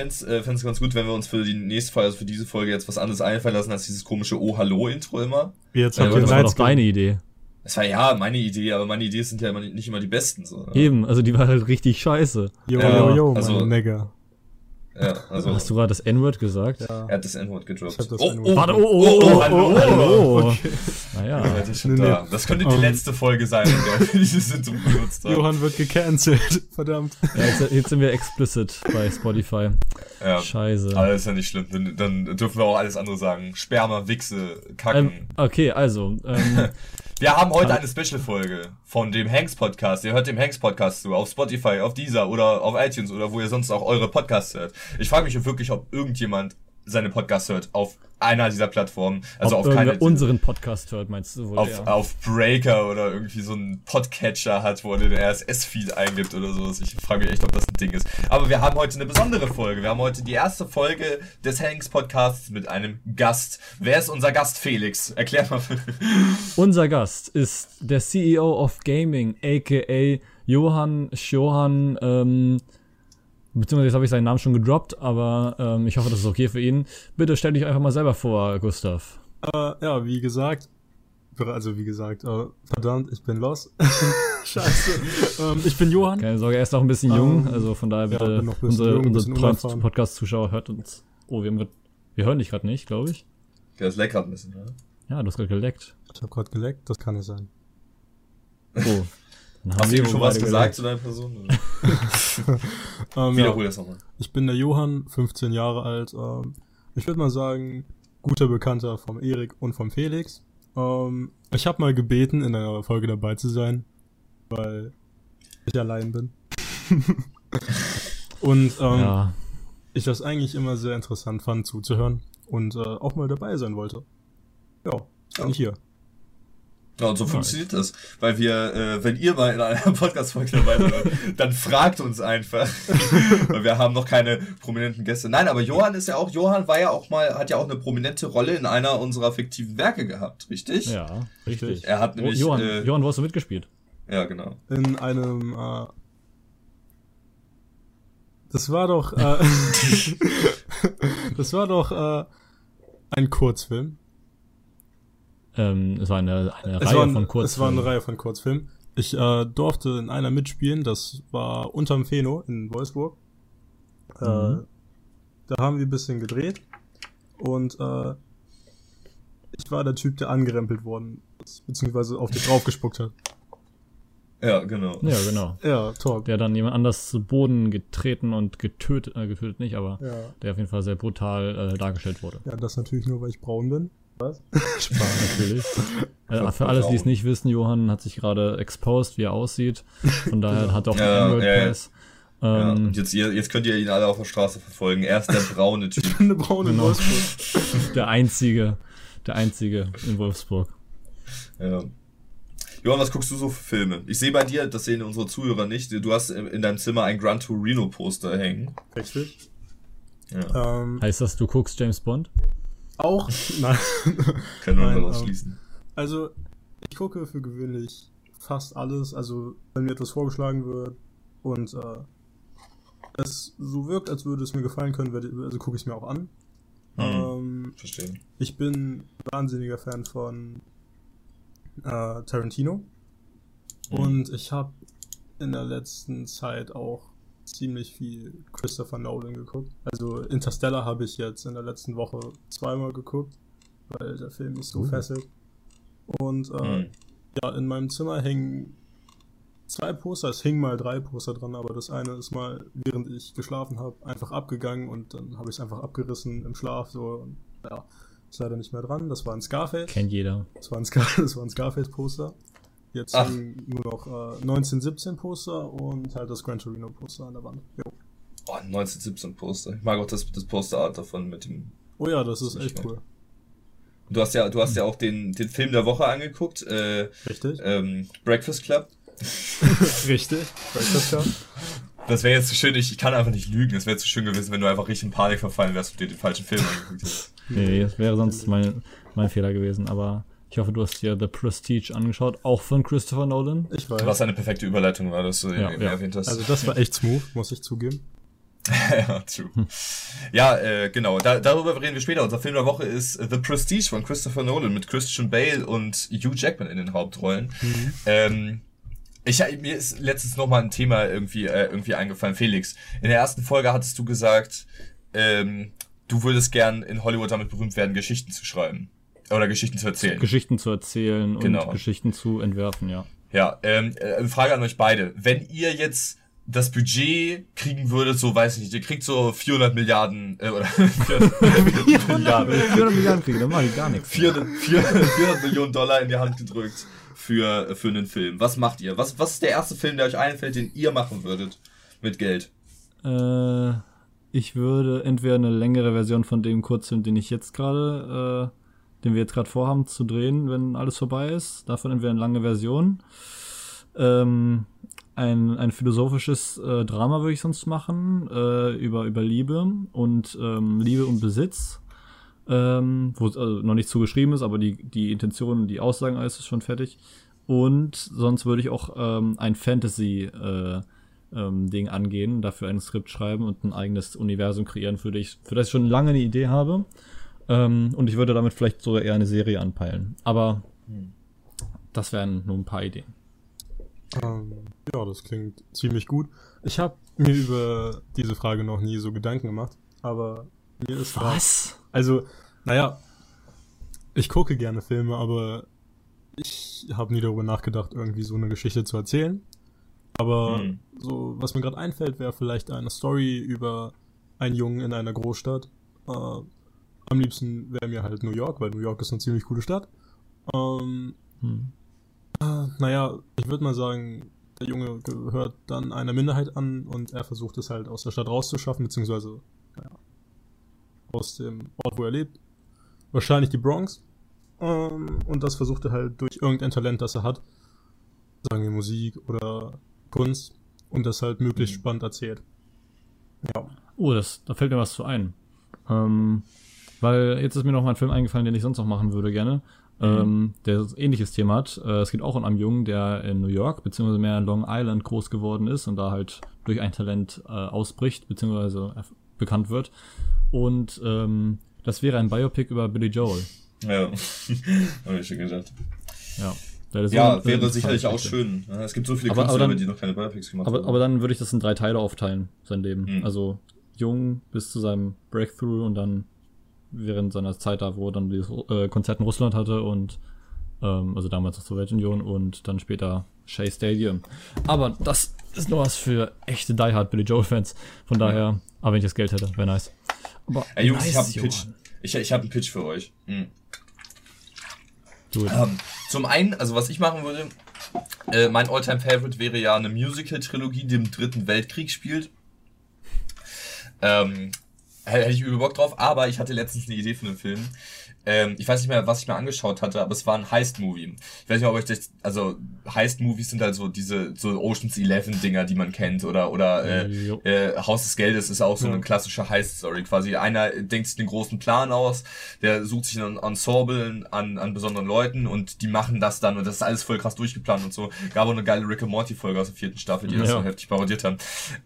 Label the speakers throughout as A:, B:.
A: fände es äh, ganz gut, wenn wir uns für die nächste Folge, also für diese Folge jetzt was anderes einfallen lassen als dieses komische Oh Hallo Intro immer.
B: Jetzt
C: Ja,
B: habt ihr
C: das war doch deine Idee.
A: Das war ja meine Idee, aber meine Ideen sind ja immer nicht immer die besten. So. ne?
C: Eben, also die war halt richtig scheiße.
B: Jo,
A: Ja,
B: jo, jo,
A: also-
B: Nigger.
A: Ja, also
C: Hast du gerade das N-Word gesagt?
B: Ja.
A: er hat das N-Wort gedroppt.
B: Ich hab das
A: oh,
B: N-Wort-
A: oh,
C: Warte,
A: oh,
C: oh, oh, oh,
A: hallo,
C: oh,
A: hallo.
C: oh. Naja.
A: Ja, das, da. das könnte die
B: Um,
A: letzte Folge sein, in der wir dieses Intro benutzt haben.
B: Johann wird gecancelt. Verdammt.
C: Ja, jetzt, jetzt sind wir explicit bei Spotify.
A: Ja.
C: Scheiße.
A: Aber das ist ja nicht schlimm. Dann, dann dürfen wir auch alles andere sagen. Sperma, Wichse, Kacken.
C: Ähm, okay, also, ähm,
A: Wir haben heute eine Special-Folge von dem Hanks-Podcast. Ihr hört dem Hanks-Podcast zu, auf Spotify, auf Deezer oder auf iTunes oder wo ihr sonst auch eure Podcasts hört. Ich frage mich wirklich, ob irgendjemand seine Podcasts hört auf einer dieser Plattformen. Also
C: ob
A: auf keine.
C: unseren Podcast hört, meinst du wohl?
A: auf,
C: ja.
A: auf Breaker oder irgendwie so einen Podcatcher hat, wo er den RSS-Feed eingibt oder sowas. Ich frage mich echt, ob das ein Ding ist. Aber wir haben heute eine besondere Folge. Wir haben heute die erste Folge des Hanks-Podcasts mit einem Gast. Wer ist unser Gast, Felix? Erklär mal.
C: Unser Gast ist der CEO of Gaming, aka Johann Schohan, ähm, beziehungsweise jetzt habe ich seinen Namen schon gedroppt, aber ähm, ich hoffe, das ist okay für ihn. Bitte stell dich einfach mal selber vor, Gustav.
B: Äh, ja, wie gesagt. Also, wie gesagt, äh, verdammt, ich bin los. Scheiße. ähm, ich bin Johann.
C: Keine Sorge, er ist noch ein bisschen jung,
B: Ähm,
C: also von daher
B: ja,
C: bitte
B: bin noch ein bisschen
C: unsere,
B: jung,
C: unsere. Podcast-Zuschauer hört uns. Oh, wir, haben, grad- wir hören dich gerade nicht, glaube ich.
A: Der ist lecker ein bisschen, ne?
C: Ja, du hast gerade geleckt.
B: Ich habe gerade geleckt, das kann nicht sein.
C: Oh. Dann haben
A: Hast du ihm schon was gesagt zu deiner Person?
B: Ähm, ja,
A: Wiederhol das nochmal.
B: ich bin der Johann, 15 Jahre alt. Ähm, ich würde mal sagen, guter Bekannter vom Erik und vom Felix. Ähm, ich habe mal gebeten, in einer Folge dabei zu sein, weil ich allein bin. und ähm,
C: Ja,
B: ich das eigentlich immer sehr interessant fand zuzuhören und äh, auch mal dabei sein wollte. Ja, bin
A: Ja.
B: ich hier.
A: Ja, und so funktioniert das. Weil wir, äh, wenn ihr mal in einer Podcast-Folge dabei seid, dann fragt uns einfach. weil wir haben noch keine prominenten Gäste. Nein, aber Johann ist ja auch, Johann war ja auch mal, hat ja auch eine prominente Rolle in einer unserer fiktiven Werke gehabt, richtig?
C: ja, richtig.
A: Er hat
C: Oh,
A: nämlich,
C: Johann,
A: äh,
C: Johann, wo hast du mitgespielt?
A: Ja, genau.
B: In einem äh, Das war doch äh, Das war doch äh, ein Kurzfilm.
C: Ähm, es war eine, eine
B: Es
C: Reihe
B: war, ein-
C: von
B: es war
C: Kurzfilmen.
B: eine Reihe von Kurzfilmen. Ich äh, durfte in einer mitspielen, das war unterm Feno in Wolfsburg. Äh,
C: Mhm.
B: da haben wir ein bisschen gedreht und äh, ich war der Typ, der angerempelt worden ist, beziehungsweise auf dich draufgespuckt hat.
A: Ja, genau.
C: Ja, genau.
B: Ja, Talk.
C: Der dann jemand anders zu Boden getreten und getötet, äh, getötet nicht, aber
B: Ja.
C: der auf jeden Fall sehr brutal äh, dargestellt wurde.
B: ja, das natürlich nur, weil ich braun bin. Was?
C: Spaß, natürlich. äh, für alle, die es nicht wissen, Johann hat sich gerade exposed, wie er aussieht. Von daher hat er auch
A: Ja,
C: den Android
A: ja, ja.
C: Pass.
A: Ja,
C: Ähm,
A: und jetzt, ihr, jetzt könnt ihr ihn alle auf der Straße verfolgen. Er ist der braune Typ.
B: Eine braune
C: Genau.
B: Wolfsburg.
C: der einzige, der einzige in Wolfsburg.
A: Ja. Johann, was guckst du so für Filme? Ich sehe bei dir, das sehen unsere Zuhörer nicht, du hast in deinem Zimmer ein Gran Torino Poster hängen.
B: Richtig.
A: Ja,
B: Ähm,
C: Heißt das, du guckst James Bond?
B: Auch? Nein.
A: können wir
B: Nein,
A: daraus
B: ähm,
A: schließen.
B: Also, ich gucke für gewöhnlich fast alles. Also, wenn mir etwas vorgeschlagen wird und äh, es so wirkt, als würde es mir gefallen können, werde, also gucke ich es mir auch an.
A: Mhm.
B: Ähm,
A: Verstehe.
B: ich bin wahnsinniger Fan von äh, Tarantino.
A: Mhm.
B: Und ich habe in der letzten Zeit auch ziemlich viel Christopher Nolan geguckt. Also Interstellar habe ich jetzt in der letzten Woche zweimal geguckt, weil der Film mich so
C: Uh.
B: fesselt. Und äh,
A: Mhm.
B: ja, in meinem Zimmer hängen zwei Poster. Es hingen mal drei Poster dran, aber das eine ist mal, während ich geschlafen habe, einfach abgegangen und dann habe ich es einfach abgerissen im Schlaf. So, und, ja, ist leider nicht mehr dran. Das war ein Scarface.
C: Kennt jeder.
B: Das war ein, Scar das war ein Scarface-Poster. Jetzt
A: Ach.
B: nur noch äh, 1917-Poster und halt das Gran Torino-Poster an der Wand. Jo.
A: Oh, 1917 Poster. Ich mag auch das, das Posterart davon mit dem.
B: Oh ja, das ist echt cool.
A: Du hast ja, du hast ja auch den, den Film der Woche angeguckt, äh,
B: Richtig?
A: ähm, Breakfast Club.
B: Richtig. Breakfast Club.
A: Das wäre jetzt zu schön, ich, ich kann einfach nicht lügen. Es wäre zu schön gewesen, wenn du einfach richtig in Panik verfallen wärst und dir den falschen Film angeguckt hättest.
C: Nee, das wäre sonst mein, mein Fehler gewesen, aber ich hoffe, du hast dir The Prestige angeschaut, auch von Christopher Nolan.
B: Ich weiß.
A: Was eine perfekte Überleitung war, dass du
C: Ja,
A: ihn eben
C: ja.
A: erwähnt hast.
B: Also das war echt smooth, muss ich zugeben.
A: ja, true. Ja, äh, genau. Da, darüber reden wir später. Unser Film der Woche ist The Prestige von Christopher Nolan mit Christian Bale und Hugh Jackman in den Hauptrollen. Mhm. Ähm, ich, mir ist letztens noch mal ein Thema irgendwie, äh, irgendwie eingefallen. Felix, in der ersten Folge hattest du gesagt, ähm, du würdest gern in Hollywood damit berühmt werden, Geschichten zu schreiben. Oder Geschichten zu erzählen.
C: Geschichten zu erzählen genau. und Geschichten zu entwerfen, ja.
A: Ja, ähm, äh, Frage an euch beide. Wenn ihr jetzt das Budget kriegen würdet, so weiß ich nicht, ihr kriegt so 400 Milliarden, äh, oder 400
C: Milliarden. 400 Milliarden kriegen, dann mache ich gar nichts.
A: 400, 400, 400 Millionen Dollar in die Hand gedrückt für, für einen Film. Was macht ihr? Was, was ist der erste Film, der euch einfällt, den ihr machen würdet mit Geld?
C: Äh, ich würde entweder eine längere Version von dem Kurzfilm, den ich jetzt gerade, äh, den wir jetzt gerade vorhaben zu drehen, wenn alles vorbei ist. Davon entweder eine lange Version. Ähm, ein, ein philosophisches äh, Drama würde ich sonst machen, äh, über, über Liebe und ähm, Liebe und Besitz. Ähm, wo es also noch nicht zugeschrieben ist, aber die, die Intention, die Aussagen, alles ist schon fertig. Und sonst würde ich auch ähm, ein Fantasy äh, ähm, Ding angehen, dafür ein Skript schreiben und ein eigenes Universum kreieren, für, ich, für das ich schon lange eine Idee habe. Ähm, und ich würde damit vielleicht sogar eher eine Serie anpeilen. Aber hm. das wären nur ein paar Ideen.
B: Ähm, ja, das klingt ziemlich gut. Ich habe mir über diese Frage noch nie so Gedanken gemacht, aber mir ist
C: Was?
B: Grad, also, naja, ich gucke gerne Filme, aber ich habe nie darüber nachgedacht, irgendwie so eine Geschichte zu erzählen. Aber hm. so, was mir gerade einfällt, wäre vielleicht eine Story über einen Jungen in einer Großstadt. Äh, am liebsten wäre mir halt New York, weil New York ist eine ziemlich coole Stadt. Ähm, hm. äh, naja, ich würde mal sagen, der Junge gehört dann einer Minderheit an und er versucht es halt aus der Stadt rauszuschaffen, beziehungsweise ja, aus dem Ort, wo er lebt. Wahrscheinlich die Bronx. Ähm, und das versucht er halt durch irgendein Talent, das er hat. Sagen wir Musik oder Kunst und das halt möglichst mhm. spannend erzählt.
C: Ja. Oh, das, da fällt mir was zu ein. Ähm, weil jetzt ist mir noch mal ein Film eingefallen, den ich sonst noch machen würde gerne. Mhm. Ähm, der ein ähnliches Thema hat. Äh, es geht auch um einen Jungen, der in New York, beziehungsweise mehr in Long Island groß geworden ist und da halt durch ein Talent äh, ausbricht, beziehungsweise bekannt wird. Und ähm, das wäre ein Biopic über Billy Joel.
A: Ja, habe ich schon gesagt.
C: Ja.
A: Ja, wäre sicherlich auch schön. Es gibt so viele aber, Künstler, aber dann, die noch keine Biopics gemacht
C: aber,
A: haben.
C: Aber dann würde ich das in drei Teile aufteilen, sein Leben. Hm. Also jung bis zu seinem Breakthrough und dann während seiner Zeit da, wo er dann dieses äh, Konzert in Russland hatte und ähm, also damals noch Sowjetunion und dann später Shea Stadium. Aber das ist nur was für echte Die Hard Billy Joel Fans. Von daher, aber wenn ich das Geld hätte, wäre nice.
A: Aber Ey, Jungs, nice, ich habe einen Pitch. Ich, ich habe einen Pitch für euch. Hm. Ähm, zum einen, also was ich machen würde, äh, mein Alltime favorite wäre ja eine Musical-Trilogie, die im Dritten Weltkrieg spielt. Ähm, hätte ich übel Bock drauf, aber ich hatte letztens eine Idee für einen Film. Ähm, ich weiß nicht mehr, was ich mir angeschaut hatte, aber es war ein Heist-Movie. Ich weiß nicht, ob euch das, also Heist-Movies sind halt so diese so Ocean's Eleven Dinger, die man kennt, oder oder äh, äh, Haus des Geldes ist auch so ja. eine klassische Heist-Story. Quasi einer denkt sich den großen Plan aus, der sucht sich ein Ensemble an an besonderen Leuten und die machen das dann und das ist alles voll krass durchgeplant und so. Gab auch eine geile Rick and Morty Folge aus der vierten Staffel, die ja. das so heftig parodiert haben.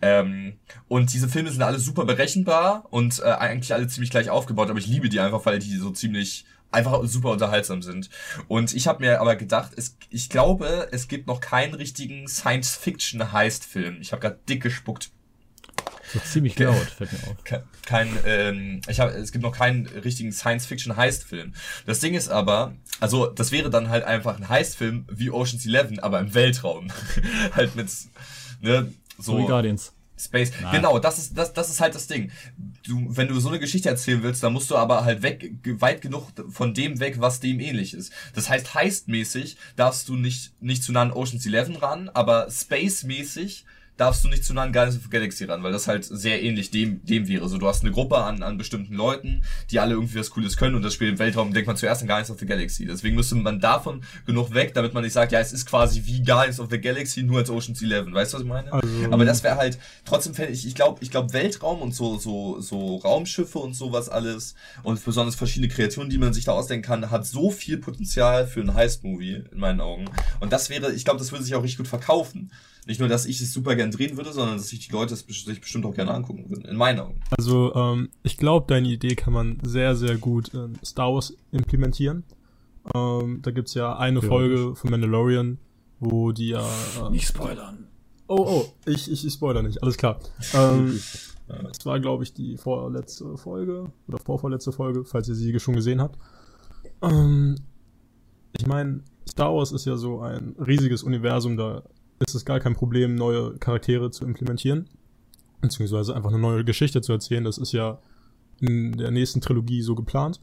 A: Ähm, und diese Filme sind alle super berechenbar und äh, eigentlich alle ziemlich gleich aufgebaut, aber ich liebe die einfach, weil die so ziemlich einfach super unterhaltsam sind. Und ich habe mir aber gedacht, es, ich glaube, es gibt noch keinen richtigen Science-Fiction-Heist-Film. Ich habe gerade dick gespuckt.
C: So ziemlich laut, fällt mir auf.
A: Kein, ähm, ich habe, es gibt noch keinen richtigen Science-Fiction-Heist-Film. Das Ding ist aber, also das wäre dann halt einfach ein Heist-Film wie Ocean's Eleven, aber im Weltraum. halt mit, ne, so.
C: So wie Guardians.
A: Space. Nein. Genau, das ist, das, das ist halt das Ding. Du, wenn du so eine Geschichte erzählen willst, dann musst du aber halt weg, weit genug von dem weg, was dem ähnlich ist. Das heißt, heistmäßig darfst du nicht, nicht zu nah an Ocean's Eleven ran, aber space-mäßig darfst du nicht zu nah an Guardians of the Galaxy ran, weil das halt sehr ähnlich dem, dem wäre. So, du hast eine Gruppe an, an bestimmten Leuten, die alle irgendwie was Cooles können und das Spiel im Weltraum denkt man zuerst an Guardians of the Galaxy. Deswegen müsste man davon genug weg, damit man nicht sagt, ja, es ist quasi wie Guardians of the Galaxy, nur als Ocean's Eleven. Weißt du, was ich meine? Also, Aber das wäre halt, trotzdem fände ich, ich glaube, ich glaube, Weltraum und so, so, so Raumschiffe und sowas alles und besonders verschiedene Kreaturen, die man sich da ausdenken kann, hat so viel Potenzial für einen Heist-Movie, in meinen Augen. Und das wäre, ich glaube, das würde sich auch richtig gut verkaufen. Nicht nur, dass ich es super gerne gern drehen würde, sondern dass sich die Leute es sich bestimmt auch gerne angucken würden. In meinen Augen.
B: Also, ähm, ich glaube, deine Idee kann man sehr, sehr gut in Star Wars implementieren. Ähm, da gibt's ja eine Folge von Mandalorian, wo die ja. Äh,
C: Nicht spoilern.
B: Oh, oh, ich, ich, ich spoiler nicht, alles klar. Ähm, es war, glaube ich, die vorletzte Folge oder vorvorletzte Folge, falls ihr sie schon gesehen habt. Ähm, ich meine, Star Wars ist ja so ein riesiges Universum, da ist es gar kein Problem, neue Charaktere zu implementieren. Beziehungsweise einfach eine neue Geschichte zu erzählen. Das ist ja in der nächsten Trilogie so geplant.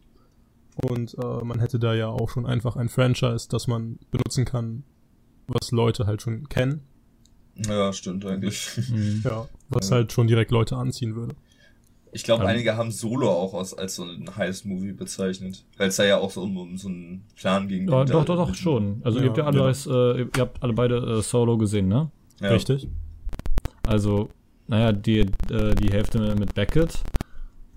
B: Und äh, man hätte da ja auch schon einfach ein Franchise, das man benutzen kann, was Leute halt schon kennen.
A: Ja, stimmt eigentlich.
B: Mhm. Ja, was ja. halt schon direkt Leute anziehen würde.
A: Ich glaube, einige haben Solo auch als, als so ein Heist-Movie bezeichnet. Weil es da ja auch so um, um so einen Plan ging.
C: Ja, doch, doch, doch, schon. Also ja, ihr habt ja alle, ja. Äh, ihr habt alle beide äh, Solo gesehen, ne?
B: Ja. Richtig.
C: Also, naja, die, äh, die Hälfte mit Beckett,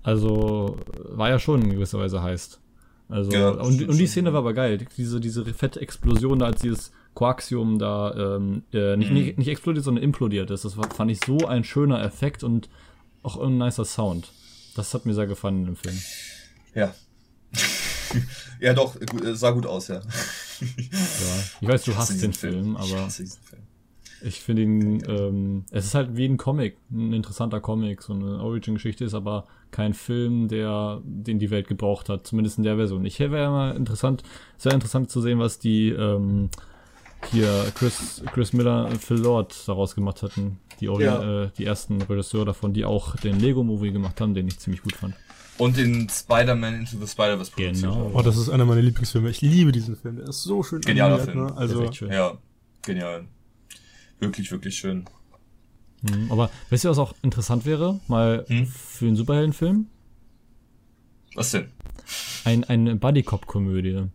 C: also war ja schon in gewisser Weise Heist. Also, ja, und, und die Szene war aber geil. Diese, diese fette Explosion da, als dieses Coaxium da ähm, äh, nicht, mhm. nicht, nicht explodiert, sondern implodiert ist. Das war, fand ich so ein schöner Effekt und auch ein nicer Sound. Das hat mir sehr gefallen im Film.
A: Ja. ja, doch, sah gut aus, ja.
C: ja. Ich weiß, du hasst den Film, Film aber ich finde ihn, ähm, es ist halt wie ein Comic, ein interessanter Comic, so eine Origin-Geschichte ist aber kein Film, der, den die Welt gebraucht hat, zumindest in der Version. Ich wäre mal interessant, sehr interessant zu sehen, was die, ähm, hier Chris, Chris Miller, Phil Lord daraus gemacht hatten. Die, ja. äh, die ersten Regisseure davon, die auch den Lego-Movie gemacht haben, den ich ziemlich gut fand.
A: Und den Spider-Man Into the Spider-Verse
B: Genau. Oh, das ist einer meiner Lieblingsfilme. Ich liebe diesen Film. Der ist so schön.
A: Genialer Film. Ne? Also, ja, genial. Wirklich, wirklich schön.
C: Hm, aber weißt du, was auch interessant wäre? Mal hm? für einen Superheldenfilm?
A: Was denn?
C: Ein, eine Buddy-Cop-Komödie.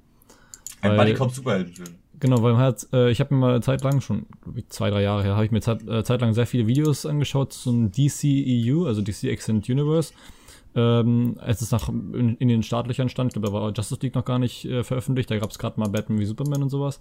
A: Ein Buddy-Cop-Superheldenfilm.
C: Genau, weil man hat, äh, ich habe mir mal Zeit lang, schon zwei, drei Jahre her, habe ich mir Zeit, äh, Zeit lang sehr viele Videos angeschaut zum DCEU, also DC Extended Universe. Ähm, als es nach in, in den Startlöchern stand, ich glaube, da war Justice League noch gar nicht äh, veröffentlicht, da gab es gerade mal Batman wie Superman und sowas.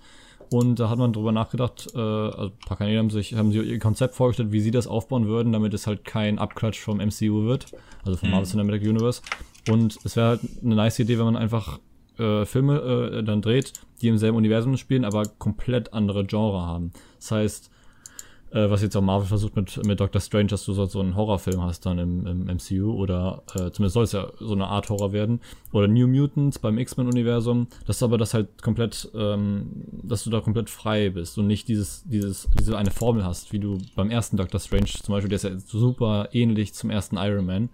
C: Und da hat man drüber nachgedacht, äh, also ein paar Kanäle haben sich, haben sie ihr Konzept vorgestellt, wie sie das aufbauen würden, damit es halt kein Abklatsch vom MCU wird, also vom mhm. Marvel Cinematic Universe. Und es wäre halt eine nice Idee, wenn man einfach äh, Filme äh, dann dreht, die im selben Universum spielen, aber komplett andere Genre haben. Das heißt, äh, was jetzt auch Marvel versucht mit, mit Doctor Strange, dass du so, so einen Horrorfilm hast dann im, im MCU oder äh, zumindest soll es ja so eine Art Horror werden. Oder New Mutants beim X-Men-Universum. Das ist aber das halt komplett, ähm, dass du da komplett frei bist und nicht dieses, dieses, diese eine Formel hast, wie du beim ersten Doctor Strange zum Beispiel, der ist ja super ähnlich zum ersten Iron Man.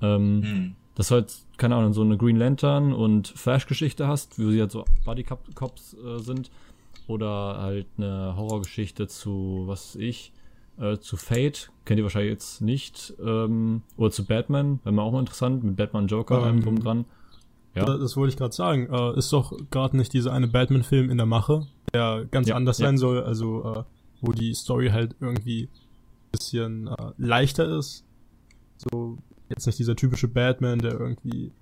C: Ähm, hm dass du halt, keine Ahnung, so eine Green Lantern und Flash-Geschichte hast, wie sie halt so Buddy-Cops äh, sind. Oder halt eine Horrorgeschichte zu, was ich, äh, zu Fate, kennt ihr wahrscheinlich jetzt nicht. Ähm, oder zu Batman, wäre mir auch mal interessant, mit Batman Joker ähm, drum dran.
B: Ja. Das wollte ich gerade sagen. Äh, ist doch gerade nicht dieser eine Batman-Film in der Mache, der ganz ja, anders ja. sein soll, also äh, wo die Story halt irgendwie bisschen äh, leichter ist. So jetzt nicht dieser typische Batman, der irgendwie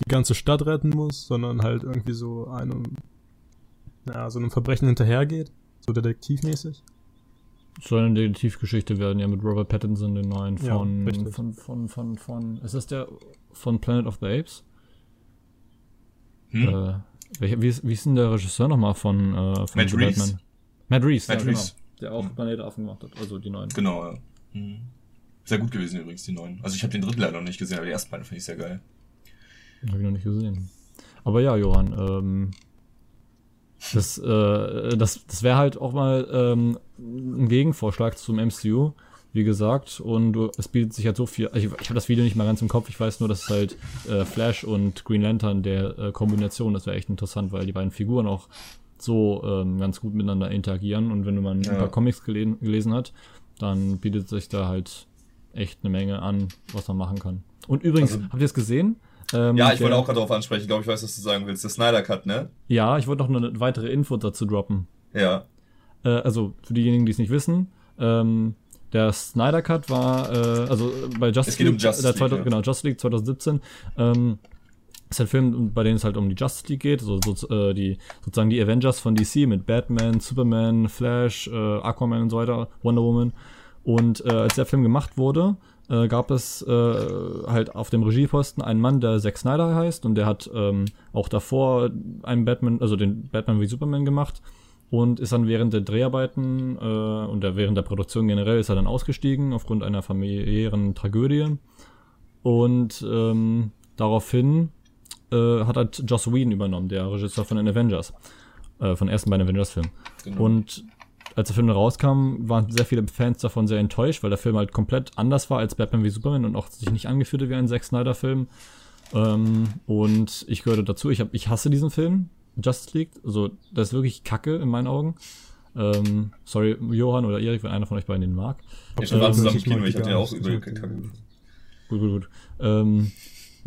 B: die ganze Stadt retten muss, sondern halt irgendwie so einem, ja, so einem Verbrechen hinterhergeht, so detektivmäßig.
C: Soll eine Detektivgeschichte werden, ja, mit Robert Pattinson, den neuen von, ja, von, von, von, von, ist das der von Planet of the Apes? Hm? Äh, welcher, wie, ist, wie ist denn der Regisseur nochmal von, äh, von
A: Matt Reeves. Batman?
C: Matt Reeves,
A: Matt ja, Reeves.
C: Genau, der auch hm. Planet Affen gemacht hat, also die neuen.
A: Genau, ja. Hm. Sehr gut gewesen übrigens, die neuen. Also ich habe den dritten leider noch nicht gesehen, aber die ersten beiden finde ich sehr geil.
C: Habe ich noch nicht gesehen. Aber ja, Johann, ähm, das, äh, das, das wäre halt auch mal ähm, ein Gegenvorschlag zum MCU, wie gesagt. Und du, es bietet sich halt so viel. Ich, ich habe das Video nicht mal ganz im Kopf. Ich weiß nur, dass halt äh, Flash und Green Lantern der äh, Kombination, das wäre echt interessant, weil die beiden Figuren auch so ähm, ganz gut miteinander interagieren. Und wenn man ja. ein paar Comics gelesen, gelesen hat, dann bietet sich da halt echt eine Menge an, was man machen kann. Und übrigens, also, habt ihr es gesehen?
A: Ähm, ja, ich wollte auch gerade darauf ansprechen. Ich glaube, ich weiß, was du sagen willst. Der Snyder Cut, ne?
C: Ja, ich wollte noch eine weitere Info dazu droppen.
A: Ja.
C: Äh, also, für diejenigen, die es nicht wissen, ähm, der Snyder Cut war, äh, also bei Justice
A: League, um Justice
C: League ja. genau, Justice League 2017, ähm, ist ein Film, bei dem es halt um die Justice League geht, so, so äh, die sozusagen die Avengers von DC mit Batman, Superman, Flash, äh, Aquaman und so weiter, Wonder Woman. Und äh, als der Film gemacht wurde, äh, gab es äh, halt auf dem Regieposten einen Mann, der Zack Snyder heißt und der hat ähm, auch davor einen Batman, also den Batman wie Superman gemacht und ist dann während der Dreharbeiten äh, und der, während der Produktion generell ist er dann ausgestiegen aufgrund einer familiären Tragödie und ähm, daraufhin äh, hat halt Joss Whedon übernommen, der Regisseur von den Avengers, äh, von den ersten beiden Avengers-Filmen.
A: Genau.
C: Und als der Film rauskam, waren sehr viele Fans davon sehr enttäuscht, weil der Film halt komplett anders war als Batman wie Superman und auch sich nicht angefühlt hat wie ein Zack Snyder-Film. Ähm, und ich gehörte dazu, ich, hab, ich hasse diesen Film, Justice League. Also, das ist wirklich kacke in meinen Augen. Ähm, sorry, Johann oder Erik, wenn einer von euch beiden den mag.
A: Ja, wir waren zusammen im
B: ich
A: Kino, ich hatte ja auch
B: Ich mag die-
C: Gut, gut, gut. Ähm,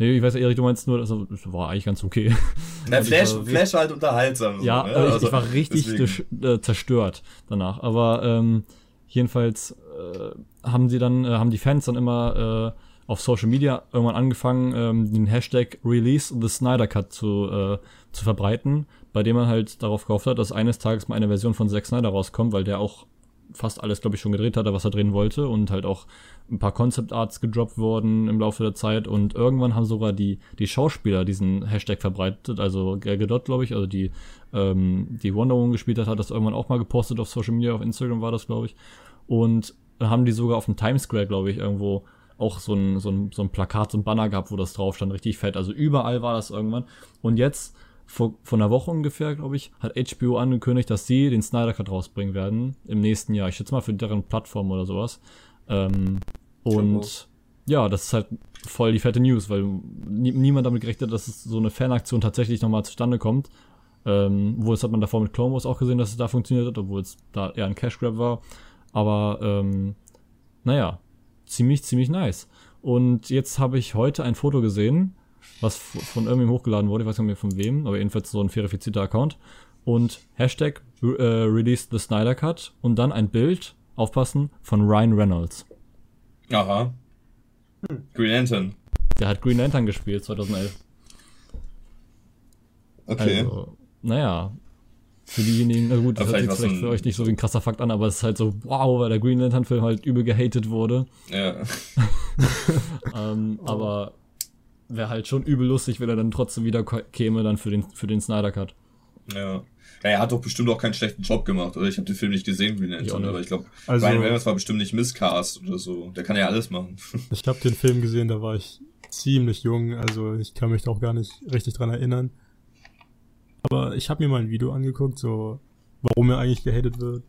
C: nee, ich weiß, Erik, du meinst nur, also, das war eigentlich ganz okay.
A: Na,
C: ich
A: Flash,
C: war-
A: Flash halt unterhaltsam. so,
C: Ja,
A: ne?
C: aber ich,
A: Also,
C: ich war richtig äh, zerstört danach. Aber ähm, jedenfalls äh, haben sie dann, äh, haben die Fans dann immer äh, auf Social Media irgendwann angefangen, ähm, den Hashtag Release the Snyder Cut zu, äh, zu verbreiten, bei dem man halt darauf gehofft hat, dass eines Tages mal eine Version von Zack Snyder rauskommt, weil der auch fast alles, glaube ich, schon gedreht hatte, was er drehen wollte und halt auch ein paar Concept Arts gedroppt wurden im Laufe der Zeit und irgendwann haben sogar die, die Schauspieler diesen Hashtag verbreitet, also Gal Gadot, glaube ich, also die, ähm, die Wonder Woman gespielt hat, hat das irgendwann auch mal gepostet auf Social Media, auf Instagram war das, glaube ich und haben die sogar auf dem Times Square, glaube ich, irgendwo auch so ein, so, ein, so ein Plakat, so ein Banner gehabt, wo das drauf stand, richtig fett. Also überall war das irgendwann. Und jetzt, vor, vor einer Woche ungefähr, glaube ich, hat HBO angekündigt, dass sie den Snyder Cut rausbringen werden im nächsten Jahr. Ich schätze mal für deren Plattform oder sowas. Ähm, und ja, das ist halt voll die fette News, weil nie, niemand damit gerechnet hat, dass es so eine Fanaktion tatsächlich nochmal zustande kommt. Ähm, wo es hat man davor mit Clone Wars auch gesehen, dass es da funktioniert hat, obwohl es da eher ein Cash Grab war. Aber ähm, naja, ziemlich, ziemlich nice. Und jetzt habe ich heute ein Foto gesehen, was von irgendwem hochgeladen wurde, ich weiß nicht mehr von wem, aber jedenfalls so ein verifizierter Account. Und Hashtag äh, Release the Snyder Cut und dann ein Bild, aufpassen, von Ryan Reynolds.
A: Aha. Green Lantern.
C: Der hat Green Lantern gespielt 2011.
A: Okay.
C: Also, naja. Für diejenigen, na gut, das hört sich
A: vielleicht
C: für euch nicht so wie ein krasser Fakt an, aber es ist halt so, wow, weil der Green Lantern Film halt übel gehatet wurde.
A: ja.
C: Ähm. Aber wäre halt schon übel lustig, wenn er dann trotzdem wieder käme dann für den, für den Snyder Cut.
A: ja. Ja, er hat doch bestimmt auch keinen schlechten Job gemacht, oder? Ich habe den Film nicht gesehen,
C: auch
A: Lantern,
C: nicht.
A: aber ich glaube,
B: Also-
A: Ryan Reynolds war bestimmt nicht Misscast oder so. Der kann ja alles machen.
B: Ich habe den Film gesehen, da war ich ziemlich jung, also ich kann mich da auch gar nicht richtig dran erinnern. Aber ich habe mir mal ein Video angeguckt, so warum er eigentlich gehatet wird.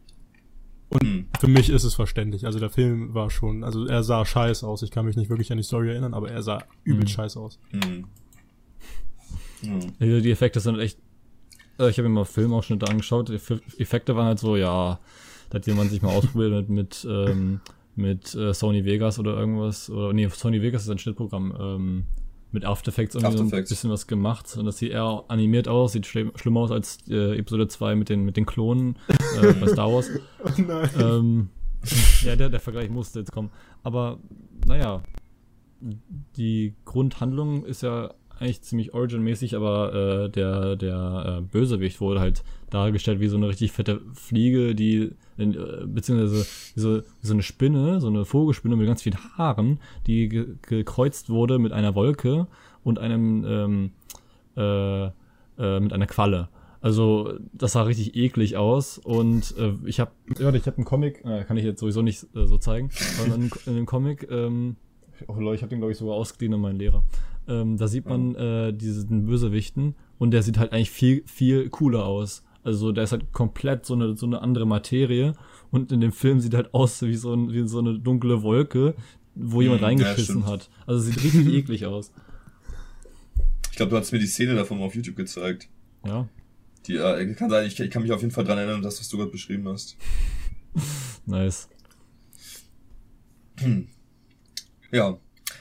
A: Hm.
B: Für mich ist es verständlich. Also der Film war schon, also er sah scheiße aus. Ich kann mich nicht wirklich an die Story erinnern, aber er sah übel
C: Mhm.
B: scheiße aus.
A: Hm. Hm.
C: Die die Effekte sind echt. äh, Ich habe mir mal Filmausschnitte angeschaut. Die Eff- Effekte waren halt so, ja, da hat jemand sich mal ausprobiert mit, mit, ähm, mit äh, Sony Vegas oder irgendwas. Oder nee, Sony Vegas ist ein Schnittprogramm. Ähm, mit After Effects irgendwie
A: After
C: so ein bisschen was gemacht. Und das sieht eher animiert aus, sieht schlimm, schlimmer aus als äh, Episode 2 mit den, mit den Klonen äh, bei Star Wars.
B: Oh nein.
C: ähm, ja, der, der Vergleich musste jetzt kommen. Aber naja, die Grundhandlung ist ja eigentlich ziemlich Origin-mäßig, aber äh, der, der äh, Bösewicht wurde halt dargestellt wie so eine richtig fette Fliege, die, beziehungsweise wie so, so eine Spinne, so eine Vogelspinne mit ganz vielen Haaren, die ge gekreuzt wurde mit einer Wolke und einem, ähm, äh, äh, mit einer Qualle. Also das sah richtig eklig aus und äh, ich habe ja, ich habe einen Comic, äh, kann ich jetzt sowieso nicht äh, so zeigen, aber in, in einem Comic, ähm, oh Leute, ich habe den glaube ich sogar ausgeliehen an meinen Lehrer. Ähm, da sieht man äh, diesen Bösewichten und der sieht halt eigentlich viel viel cooler aus. Also der ist halt komplett so eine so eine andere Materie und in dem Film sieht halt aus wie so, ein, wie so eine dunkle Wolke, wo jemand
A: Hm, ja,
C: reingeschissen
A: stimmt.
C: hat. Also sieht richtig eklig aus.
A: Ich glaube, du hast mir die Szene davon mal auf YouTube gezeigt.
C: Ja,
A: Die, äh, kann sein, ich, ich kann mich auf jeden Fall dran erinnern, das, was du gerade beschrieben hast.
C: nice.
A: Ja.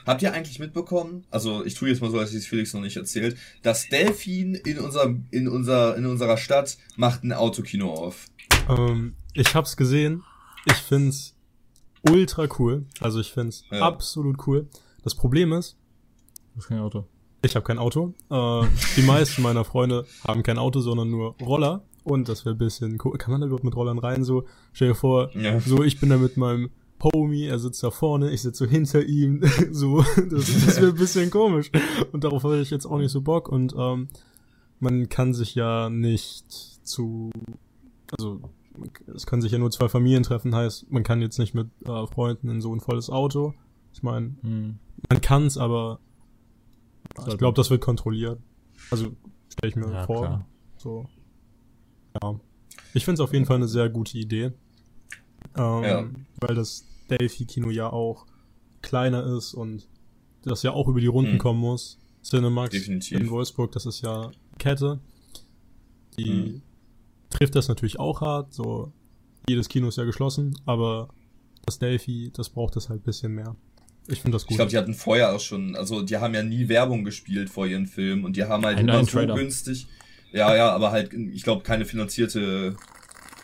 A: Habt ihr eigentlich mitbekommen, also ich tue jetzt mal so, als ich es Felix noch nicht erzählt, dass Delphin in unserem, in unser, in unserer Stadt macht ein Autokino auf.
B: Ähm, ich hab's gesehen. Ich find's ultra cool. Also ich find's
A: Ja.
B: absolut cool. Das Problem ist,
C: Das ist kein Auto.
B: ich habe kein Auto. Äh, die meisten meiner Freunde haben kein Auto, sondern nur Roller. Und das wäre ein bisschen cool. Kann man da überhaupt mit Rollern rein? So, stell dir vor,
A: Ja.
B: so ich bin da mit meinem Homie, er sitzt da vorne, ich sitze so hinter ihm, so, das, das wäre ein bisschen komisch. Und darauf hatte ich jetzt auch nicht so Bock und ähm, man kann sich ja nicht zu, also es können sich ja nur zwei Familien treffen, heißt, man kann jetzt nicht mit äh, Freunden in so ein volles Auto. Ich meine,
C: Hm.
B: man kann's, aber ich glaube, das wird kontrolliert. Also stelle ich mir
C: Ja,
B: vor.
C: klar.
B: So. Ja. Ich finde es auf jeden Fall eine sehr gute Idee. Ähm,
A: Ja.
B: Weil das Delphi-Kino ja auch kleiner ist und das ja auch über die Runden
A: Hm.
B: kommen muss. Cinemax
A: Definitiv.
B: in Wolfsburg, das ist ja Kette. Die
A: Hm.
B: trifft das natürlich auch hart. So, jedes Kino ist ja geschlossen, aber das Delphi, das braucht es halt ein bisschen mehr. Ich finde das gut.
A: Ich glaube, die hatten vorher auch schon, also die haben ja nie Werbung gespielt vor ihren Filmen und die haben halt
C: Ein-
A: immer so günstig. Ja, ja, aber halt, ich glaube, keine finanzierte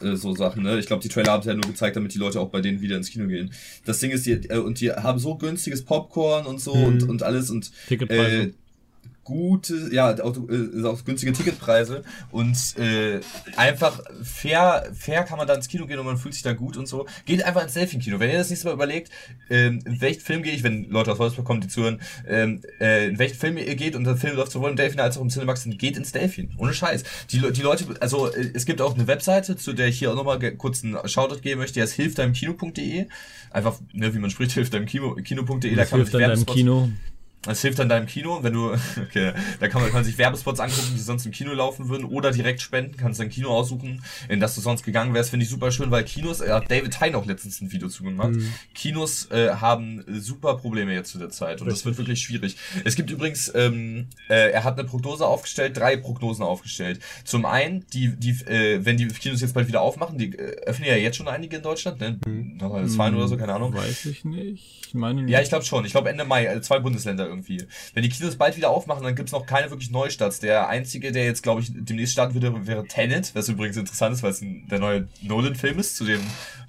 A: äh, so Sachen, ne? Ich glaube, die Trailer haben es ja nur gezeigt, damit die Leute auch bei denen wieder ins Kino gehen. Das Ding ist, die, äh, und die haben so günstiges Popcorn und so
B: Mhm.
A: und, und alles und
C: Ticketpreise.
A: äh, gute, ja, auch, äh, auch günstige Ticketpreise und äh, einfach fair, fair kann man da ins Kino gehen und man fühlt sich da gut und so. Geht einfach ins Delfin-Kino. Wenn ihr das nächste Mal überlegt, ähm, in welchen Film gehe ich, wenn Leute aus Wolfsburg kommen, die zuhören, ähm, äh, in welchen Film ihr geht und der Film läuft sowohl im Delfin als auch im Cinemax, dann geht ins Delfin. Ohne Scheiß. Die, die Leute, also äh, es gibt auch eine Webseite, zu der ich hier auch nochmal kurz einen Shoutout geben möchte, die heißt hilfdeimkino.de. Einfach, ne, wie man spricht, hilfdeimkino.de, da kann man
C: hilft
A: sich Werbespots-
C: Kino.
A: Das hilft dann deinem Kino, wenn du, okay, da kann man, kann man sich Werbespots angucken, die sonst im Kino laufen würden, oder direkt spenden, kannst dein Kino aussuchen, in das du sonst gegangen wärst, finde ich super schön, weil Kinos, er hat David Hein auch letztens ein Video zu gemacht,
B: Mhm.
A: Kinos äh, haben super Probleme jetzt zu der Zeit und das wird wirklich schwierig. Es gibt übrigens, ähm, äh, er hat eine Prognose aufgestellt, drei Prognosen aufgestellt. Zum einen, die, die, äh, wenn die Kinos jetzt bald wieder aufmachen, die äh, öffnen ja jetzt schon einige in Deutschland, ne?
B: Mhm.
A: Nordrhein-Westfalen oder so, keine Ahnung.
C: Weiß ich nicht. Ich meine nicht.
A: Ja, ich glaube schon. Ich glaube Ende Mai, äh, zwei Bundesländer irgendwie. Wenn die Kinos bald wieder aufmachen, dann gibt's noch keine wirklich Neustarts. Der einzige, der jetzt, glaube ich, demnächst starten würde, wäre Tenet, was übrigens interessant ist, weil es der neue Nolan-Film ist, zu dem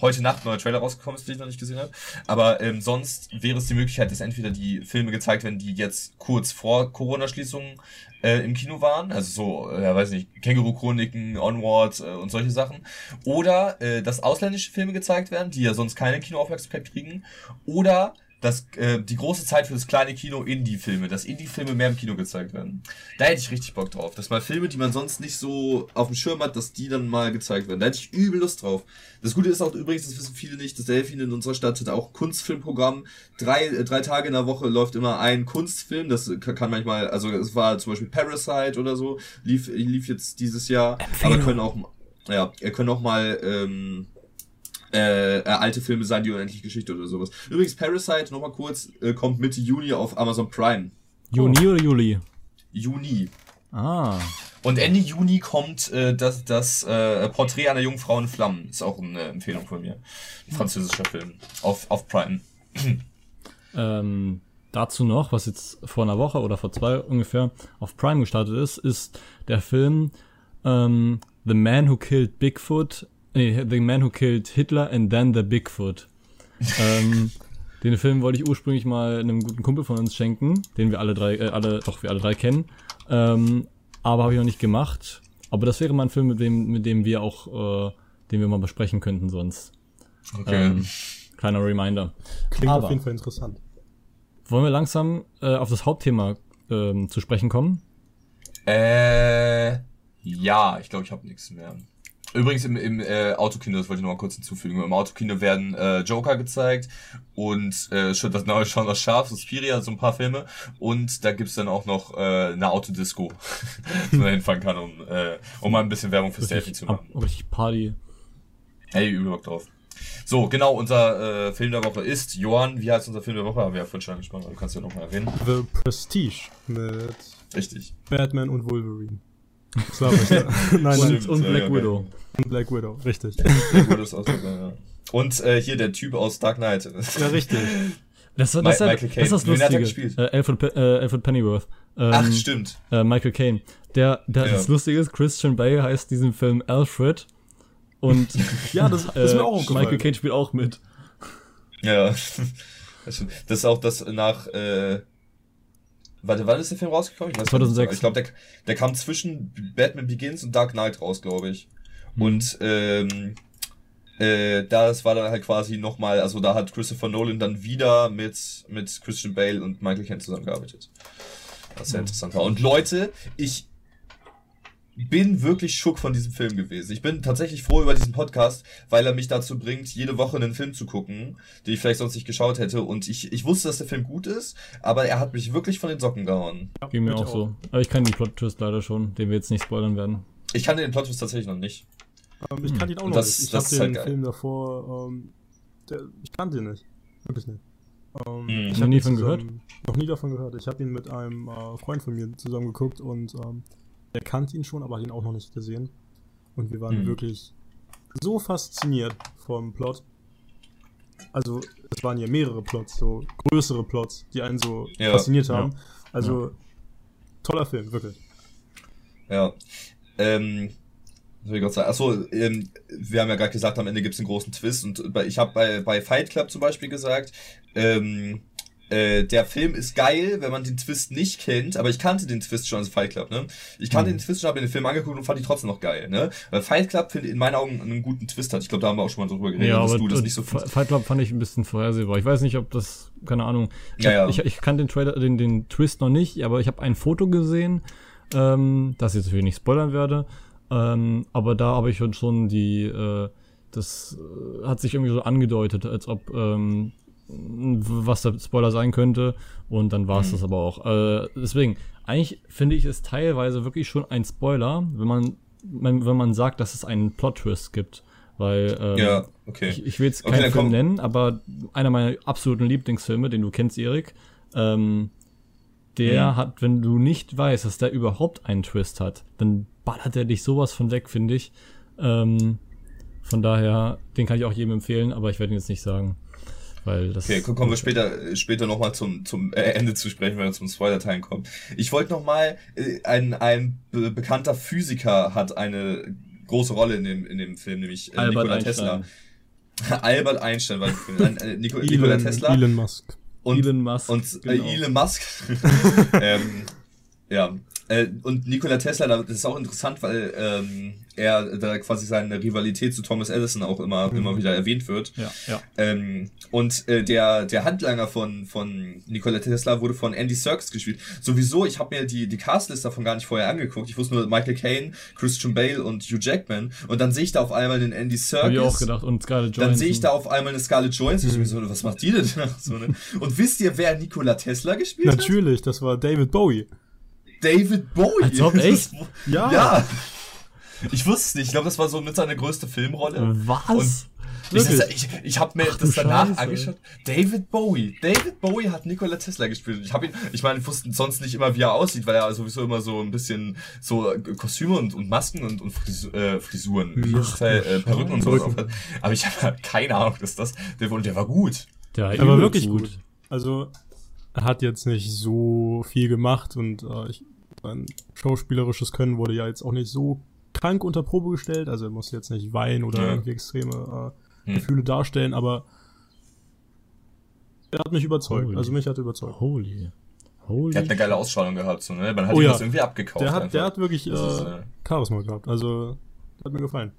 A: heute Nacht neuer Trailer rausgekommen ist, den ich noch nicht gesehen habe. Aber ähm, sonst wäre es die Möglichkeit, dass entweder die Filme gezeigt werden, die jetzt kurz vor Corona-Schließungen äh, im Kino waren, also so, äh, weiß nicht, Känguru-Chroniken, Onward äh, und solche Sachen. Oder äh, dass ausländische Filme gezeigt werden, die ja sonst keine Kinoaufmerksamkeit kriegen. Oder dass äh, die große Zeit für das kleine Kino Indie-Filme, dass Indie-Filme mehr im Kino gezeigt werden. Da hätte ich richtig Bock drauf. Dass mal Filme, die man sonst nicht so auf dem Schirm hat, dass die dann mal gezeigt werden. Da hätte ich übel Lust drauf. Das Gute ist auch übrigens, das wissen viele nicht, das Delfin in unserer Stadt hat auch Kunstfilmprogramm. Drei, äh, drei Tage in der Woche läuft immer ein Kunstfilm. Das kann manchmal, also es war zum Beispiel Parasite oder so, lief, lief jetzt dieses Jahr. Aber können auch, ja, können auch mal, ähm, äh, äh, alte Filme sein, die unendliche Geschichte oder sowas. Übrigens, Parasite, nochmal kurz, äh, kommt Mitte Juni auf Amazon Prime.
C: Juni oder Juli?
A: Juni.
C: Ah.
A: Und Ende Juni kommt äh, das, das äh, Porträt einer jungen Frau in Flammen. Ist auch eine Empfehlung von mir. Ein französischer Film. Auf, auf Prime.
C: Ähm, dazu noch, was jetzt vor einer Woche oder vor zwei ungefähr auf Prime gestartet ist, ist der Film ähm, The Man Who Killed Bigfoot, nee, The Man Who Killed Hitler and Then the Bigfoot. ähm, den Film wollte ich ursprünglich mal einem guten Kumpel von uns schenken, den wir alle drei, äh, alle, doch wir alle drei kennen, ähm, aber habe ich noch nicht gemacht. Aber das wäre mal ein Film, mit dem, mit dem wir auch, äh, den wir mal besprechen könnten sonst.
A: Okay.
C: Ähm, kleiner Reminder.
B: Klingt
C: aber-
B: auf jeden Fall interessant.
C: Wollen wir langsam äh, auf das Hauptthema ähm, zu sprechen kommen?
A: Äh, ja, ich glaube, ich habe nichts mehr. Übrigens im, im äh, Autokino, das wollte ich noch mal kurz hinzufügen, im Autokino werden äh, Joker gezeigt und äh, schon das neue das Schaf, Suspiria, so ein paar Filme und da gibt's dann auch noch äh, eine Autodisco, wo man hinfahren kann, um, äh, um mal ein bisschen Werbung fürs Delphi zu
C: ab,
A: machen.
C: richtig Party.
A: Hey, übel Bock drauf. So, genau, unser äh, Film der Woche ist Johann. Wie heißt unser Film der Woche? Haben wir ja vorhin schon angesprochen, aber du kannst ja nochmal erwähnen.
B: The Prestige mit
A: Richtig.
B: Batman und Wolverine. Das war richtig. nein, nein.
A: Stimmt,
C: Und
A: ja,
C: Black
A: ja,
C: Widow.
B: Und Black Widow, richtig.
A: Sehr gutes Ausdruck, ja. Und äh, hier der Typ aus Dark Knight.
B: Ja, richtig.
C: Das, das,
A: Mi-
C: das,
A: Michael
C: das,
A: Caine.
C: ist das
A: Wen hat er
C: Lustige.
A: gespielt?
C: Äh, Alfred, äh, Alfred Pennyworth. Ähm,
A: Ach, stimmt.
C: äh, Michael Caine. Der, der
A: Ja.
C: das Lustige ist, Christian Bale heißt diesen Film Alfred. Und
B: Ja, das, das ist mir auch
C: äh,
B: aufgefallen.
C: Michael Caine spielt auch mit.
A: Ja. Das. Das ist auch das nach, äh, warte, wann ist der Film rausgekommen? Ich weiß gar nicht.
C: 2006.
A: Ich glaube, der, der kam zwischen Batman Begins und Dark Knight raus, glaube ich. Und, ähm, äh, das war dann halt quasi nochmal, also da hat Christopher Nolan dann wieder mit, mit Christian Bale und Michael Caine zusammengearbeitet. Was sehr interessant war. Und Leute, ich bin wirklich schock von diesem Film gewesen. Ich bin tatsächlich froh über diesen Podcast, weil er mich dazu bringt, jede Woche einen Film zu gucken, den ich vielleicht sonst nicht geschaut hätte. Und ich, ich wusste, dass der Film gut ist, aber er hat mich wirklich von den Socken gehauen.
B: Ja,
C: Ging mir
B: bitte
C: auch so. Aber ich kann den Plot-Twist leider schon, den wir jetzt nicht spoilern werden.
A: Ich kannte den Plot tatsächlich noch nicht.
B: Ähm, ich kannte ihn auch
A: Und
B: noch
A: das-
B: nicht. Ich
A: das
B: habe
A: ist halt
B: den
A: geil.
B: Film davor, ähm, der, ich kannte ihn nicht. Wirklich nicht.
A: Hm.
B: Ähm, ich
C: Noch
B: hab
C: nie
B: ihn
C: von
B: zusammen- Noch nie davon gehört. Ich habe ihn mit einem äh, Freund von mir zusammen geguckt und ähm, der kannte ihn schon, aber hat ihn auch noch nicht gesehen. Und wir waren
A: Hm.
B: wirklich so fasziniert vom Plot. Also, es waren ja mehrere Plots, so größere Plots, die einen so
A: Ja,
B: fasziniert
C: ja.
B: haben. Also, toller Film, wirklich.
A: Ja. Ähm? Achso, ähm, wir haben ja gerade gesagt, am Ende gibt es einen großen Twist und bei, ich habe bei, bei Fight Club zum Beispiel gesagt, ähm, äh, der Film ist geil, wenn man den Twist nicht kennt, aber ich kannte den Twist schon als Fight Club, ne? Ich kannte
C: Mhm.
A: den Twist schon, habe mir den Film angeguckt und fand ihn trotzdem noch geil, ne? Weil Fight Club, finde in meinen Augen, einen guten Twist hat. Ich glaube, da haben wir auch schon mal drüber geredet,
C: Ja,
A: dass
C: aber
A: du das nicht so
C: Fi-
A: findest.
C: Fight Club fand ich ein bisschen vorhersehbar. Ich weiß nicht, ob das, keine Ahnung. Ich,
A: Ja, ja.
C: ich, ich kann den Trailer, den, den Twist noch nicht, aber ich habe ein Foto gesehen, ähm, das ich jetzt natürlich nicht spoilern werde. Ähm, aber da habe ich schon schon die, äh, das äh, hat sich irgendwie so angedeutet, als ob ähm, was der Spoiler sein könnte. Und dann war es
A: Mhm.
C: das aber auch. Äh, deswegen, eigentlich finde ich es teilweise wirklich schon ein Spoiler, wenn man, wenn, man sagt, dass es einen Plot-Twist gibt. Weil ähm,
A: Ja, okay.
C: ich, ich will jetzt
A: Okay,
C: keinen
A: dann
C: Film nennen, aber einer meiner absoluten Lieblingsfilme, den du kennst, Erik, ähm, der
A: Mhm.
C: hat, wenn du nicht weißt, dass der überhaupt einen Twist hat, dann ballert er dich sowas von weg, finde ich. Ähm, von daher, den kann ich auch jedem empfehlen, aber ich werde ihn jetzt nicht sagen. Weil das.
A: Okay, kommen wir später, später nochmal zum, zum äh, Ende zu sprechen, wenn wir zum Spoiler-Teilen kommen. Ich wollte nochmal, äh, ein, ein be bekannter Physiker hat eine große Rolle in dem, in dem Film, nämlich äh,
C: Albert
A: Nikola
C: Einstein.
A: Tesla. Albert Einstein war der Film. Äh, Nico, Nikola
B: Elon,
A: Tesla
B: Elon Musk.
A: und,
C: Elon Musk.
A: und
C: genau.
A: äh, Elon Musk. ähm, ja. Äh, und Nikola Tesla, das ist auch interessant, weil ähm, er da quasi seine Rivalität zu Thomas Edison auch immer,
B: Mhm.
A: immer wieder erwähnt wird.
C: Ja, ja.
A: Ähm, und äh, der, der Handlanger von, von Nikola Tesla wurde von Andy Serkis gespielt. Sowieso, ich habe mir die, die Castlist davon gar nicht vorher angeguckt. Ich wusste nur Michael Caine, Christian Bale und Hugh Jackman. Und dann sehe ich da auf einmal den Andy
C: Hab ich auch
A: Serkis.
C: gedacht. Und Scarlett Johansson.
A: Dann sehe ich da auf einmal eine Scarlett Johansson.
B: Mhm.
A: Ich so, was macht die denn da? So, ne? Und wisst ihr, wer Nikola Tesla gespielt hat?
B: Natürlich, das war David Bowie.
A: David Bowie.
C: Als ob, echt?
B: Ja.
A: Ja. Ich wusste es nicht. Ich glaube, das war so mit seine größte Filmrolle.
C: Was?
A: Ich,
B: Wirklich?
A: das, ich, ich habe mir
C: Ach
A: das danach
C: Scheiße.
A: angeschaut. David Bowie. David Bowie hat Nikola Tesla gespielt. Ich habe ihn, ich meine, ich wusste sonst nicht immer, wie er aussieht, weil er sowieso immer so ein bisschen so äh, Kostüme und, und Masken und, und Fris äh, Frisuren,
B: Ach,
A: äh, Perücken und sowas aufhat. Aber ich habe keine Ahnung, dass das, der, und der war gut.
C: Der
B: Er war wirklich gut. Also, er hat jetzt nicht so viel gemacht und äh, ich, sein schauspielerisches Können wurde ja jetzt auch nicht so krank unter Probe gestellt. Also, er musste jetzt nicht weinen oder
A: Ja.
B: irgendwie extreme äh,
A: Hm.
B: Gefühle darstellen, aber er hat mich überzeugt.
C: Holy.
B: Also, mich hat er überzeugt.
C: Holy. Holy.
A: Der hat eine geile Ausstrahlung gehabt, so, ne? Man hat
B: Oh
A: ihm
B: ja.
A: das irgendwie abgekauft.
B: Der hat,
A: einfach.
B: der hat wirklich äh,
A: ist, äh,
B: Charisma gehabt. Also, hat mir gefallen.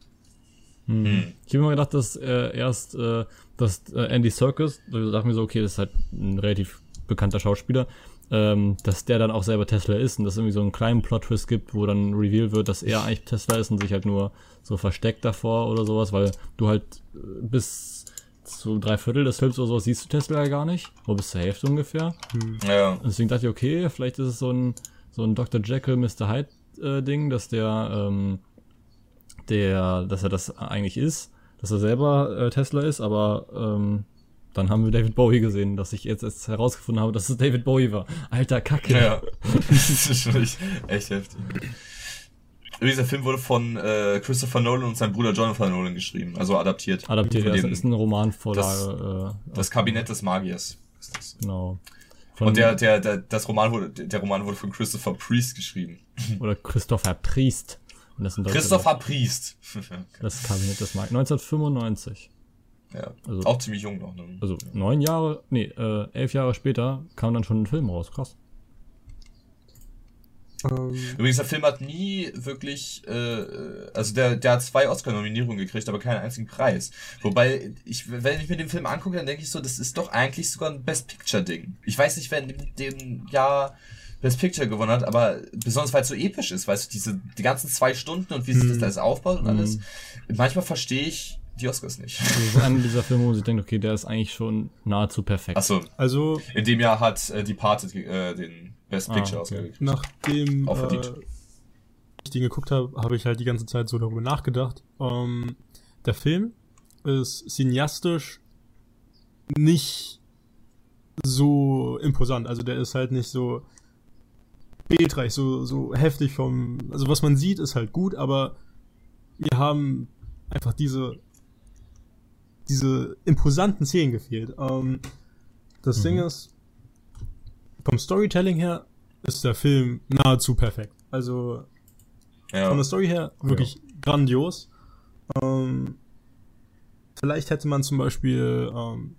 C: Hm.
A: Hm.
C: Ich habe immer gedacht, dass äh, erst äh, dass äh, Andy Serkis, da dachte mir so, okay, das ist halt ein relativ bekannter Schauspieler, ähm, dass der dann auch selber Tesla ist und dass es irgendwie so einen kleinen Plot-Twist gibt, wo dann reveal wird, dass er eigentlich Tesla ist und sich halt nur so versteckt davor oder sowas, weil du halt äh, bis zu drei Viertel des Films oder sowas siehst du Tesla ja gar nicht, oder bis zur Hälfte ungefähr.
A: ja.
C: Und deswegen dachte ich, okay, vielleicht ist es so ein, so ein Dr. Jekyll, Mr. Hyde äh, Ding, dass der, ähm, der, dass er das eigentlich ist, dass er selber äh, Tesla ist, aber ähm, dann haben wir David Bowie gesehen, dass ich jetzt erst herausgefunden habe, dass es David Bowie war. Alter Kacke.
A: Ja, das ist schon echt, echt heftig. Der Film wurde von äh, Christopher Nolan und seinem Bruder Jonathan Nolan geschrieben, also adaptiert.
C: Adaptiert, ja, das ist eine Romanvorlage. äh,
A: Das Kabinett des Magiers. Ist das.
C: genau. Von,
A: Und der, der, der, das Roman wurde, der Roman wurde von Christopher Priest geschrieben.
C: Oder Christopher Priest. Und das,
A: Christopher Priest.
C: das Kabinett des Markt. 1995.
A: ja,
C: Also-
A: auch ziemlich jung noch. Ne?
C: Also neun Jahre, nee, äh, elf Jahre später kam dann schon ein Film raus. Krass.
B: Ähm,
A: Übrigens, der Film hat nie wirklich, äh, also der, der hat zwei Oscar-Nominierungen gekriegt, aber keinen einzigen Preis. Wobei, ich, wenn ich mir den Film angucke, dann denke ich so, das ist doch eigentlich sogar ein Best Picture-Ding. Ich weiß nicht, wer in dem, dem Jahr Best Picture gewonnen hat, aber besonders weil es so episch ist, weißt du, diese, die ganzen zwei Stunden und wie sich das
B: Mhm.
A: alles aufbaut und
C: Mhm.
A: alles. Manchmal verstehe ich die Oscars nicht.
C: Das ist einer dieser Filme, wo ich denke, okay, der ist eigentlich schon nahezu perfekt.
A: Achso,
B: also,
A: in dem Jahr hat äh, Departed äh, den Best
C: Ah,
A: Picture
C: okay.
A: Oscar gekriegt.
B: nachdem
A: Auch
B: äh,
A: verdient.
B: ich den geguckt habe, habe ich halt die ganze Zeit so darüber nachgedacht. Ähm, der Film ist cineastisch nicht so imposant. Also der ist halt nicht so bildreich, so, so heftig vom. Also was man sieht, ist halt gut, aber wir haben einfach diese diese imposanten Szenen gefehlt. Ähm, das
C: Mhm.
B: Ding ist, vom Storytelling her ist der Film nahezu perfekt. Also
A: Ja.
B: von der Story her wirklich grandios. Ähm, vielleicht hätte man zum Beispiel ähm,